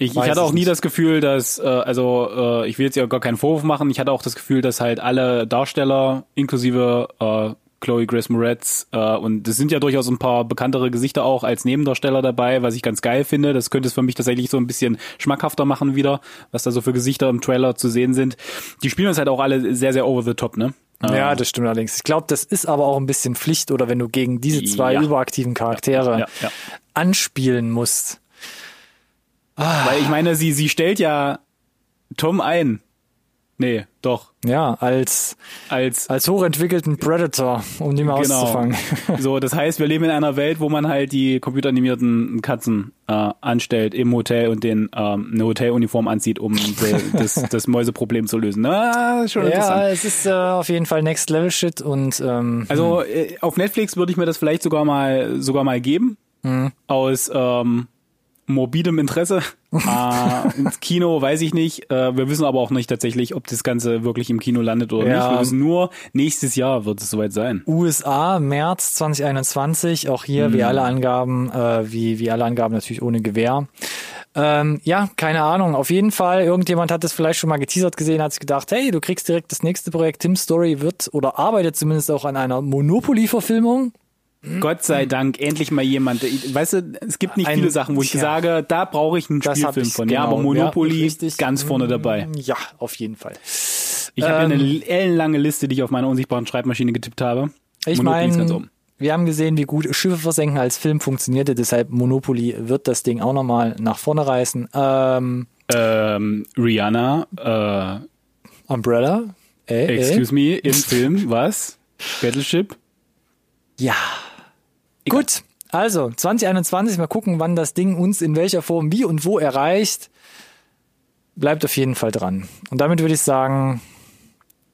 Ich, ich hatte auch nie nicht. das Gefühl, dass, äh, also äh, ich will jetzt ja gar keinen Vorwurf machen, ich hatte auch das Gefühl, dass halt alle Darsteller, inklusive äh, Chloe Grace Moretz, äh, und es sind ja durchaus ein paar bekanntere Gesichter auch als Nebendarsteller dabei, was ich ganz geil finde. Das könnte es für mich tatsächlich so ein bisschen schmackhafter machen wieder, was da so für Gesichter im Trailer zu sehen sind. Die spielen das halt auch alle sehr, sehr over the top, ne? Ja, das stimmt allerdings. Ich glaube, das ist aber auch ein bisschen Pflicht, oder wenn du gegen diese zwei ja. überaktiven Charaktere ja, ja, anspielen musst. Ah. Weil ich meine, sie, sie stellt ja Tom ein. Nee, doch. Ja, als, als, als hochentwickelten Predator, um die mal genau. auszufangen. (laughs) So, das heißt, wir leben in einer Welt, wo man halt die computeranimierten Katzen äh, anstellt im Hotel und den ähm, eine Hoteluniform anzieht, um das, (laughs) das Mäuseproblem zu lösen. Na, schon interessant. Ja, es ist äh, auf jeden Fall Next Level Shit und ähm, also äh, auf Netflix würde ich mir das vielleicht sogar mal sogar mal geben. Mhm. Aus ähm, morbidem Interesse. Äh, (laughs) ins Kino weiß ich nicht. Äh, wir wissen aber auch nicht tatsächlich, ob das Ganze wirklich im Kino landet oder ja. nicht. Wir wissen nur, nächstes Jahr wird es soweit sein. USA, März 2021, auch hier hm. wie alle Angaben, äh, wie, wie alle Angaben natürlich ohne Gewehr. Ähm, ja, keine Ahnung. Auf jeden Fall, irgendjemand hat das vielleicht schon mal geteasert gesehen, hat sich gedacht, hey, du kriegst direkt das nächste Projekt. Tim Story wird oder arbeitet zumindest auch an einer Monopoly-Verfilmung. Gott sei Dank, endlich mal jemand. Weißt du, es gibt nicht Ein, viele Sachen, wo ich ja, sage, da brauche ich einen Spielfilm von. Genau, ja, aber Monopoly ja, ganz vorne dabei. Ja, auf jeden Fall. Ich ähm, habe eine ellenlange Liste, die ich auf meiner unsichtbaren Schreibmaschine getippt habe. Ich meine, wir haben gesehen, wie gut Schiffe versenken als Film funktionierte, deshalb Monopoly wird das Ding auch nochmal nach vorne reißen. Ähm, ähm, Rihanna, äh, Umbrella, äh, excuse äh. me, im Film, was? Battleship? Ja. Egal. Gut, also 2021, mal gucken, wann das Ding uns in welcher Form wie und wo erreicht. Bleibt auf jeden Fall dran. Und damit würde ich sagen,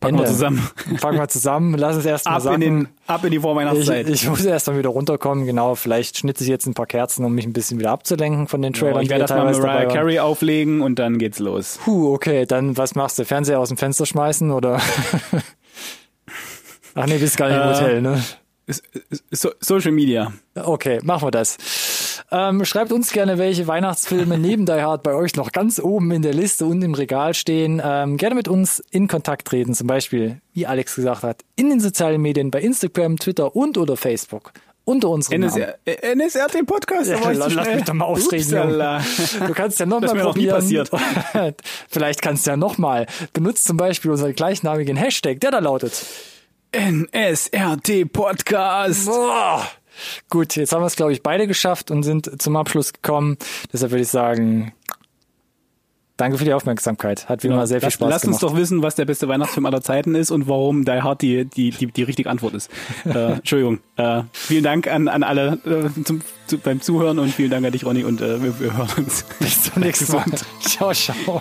Packen wir zusammen. (laughs) Packen wir zusammen. Lass es erstmal sagen. In den, ab in die Vorweihnachtszeit. Ich, ich muss erstmal wieder runterkommen. Genau, vielleicht schnitze ich jetzt ein paar Kerzen, um mich ein bisschen wieder abzulenken von den Trailern. Ja, ich werde erstmal Mariah Carey auflegen und dann geht's los. Puh, okay. Dann was machst du? Fernseher aus dem Fenster schmeißen oder? (laughs) Ach nee, bist gar nicht im äh, Hotel, ne? So Social Media. Okay, machen wir das. Ähm, schreibt uns gerne, welche Weihnachtsfilme (laughs) neben Die Hard bei euch noch ganz oben in der Liste und im Regal stehen. Ähm, gerne mit uns in Kontakt treten, zum Beispiel, wie Alex gesagt hat, in den sozialen Medien, bei Instagram, Twitter und oder Facebook. Unter unserem NSR, Namen. NSRT Podcast. Ja, lass, lass mich doch mal ausreden. Du kannst ja nochmal (laughs) probieren. passiert. (laughs) Vielleicht kannst du ja nochmal. Benutzt zum Beispiel unseren gleichnamigen Hashtag, der da lautet NSRT Podcast. Boah. Gut, jetzt haben wir es, glaube ich, beide geschafft und sind zum Abschluss gekommen. Deshalb würde ich sagen, danke für die Aufmerksamkeit. Hat wieder genau. mal sehr viel Spaß Lass gemacht. Lass uns doch wissen, was der beste Weihnachtsfilm aller Zeiten ist und warum Die Hard die, die, die, die richtige Antwort ist. (laughs) äh, Entschuldigung. Äh, vielen Dank an, an alle äh, zum, zu, beim Zuhören und vielen Dank an dich, Ronny, und äh, wir, wir hören uns. Bis zum nächsten Mal. ciao, ciao.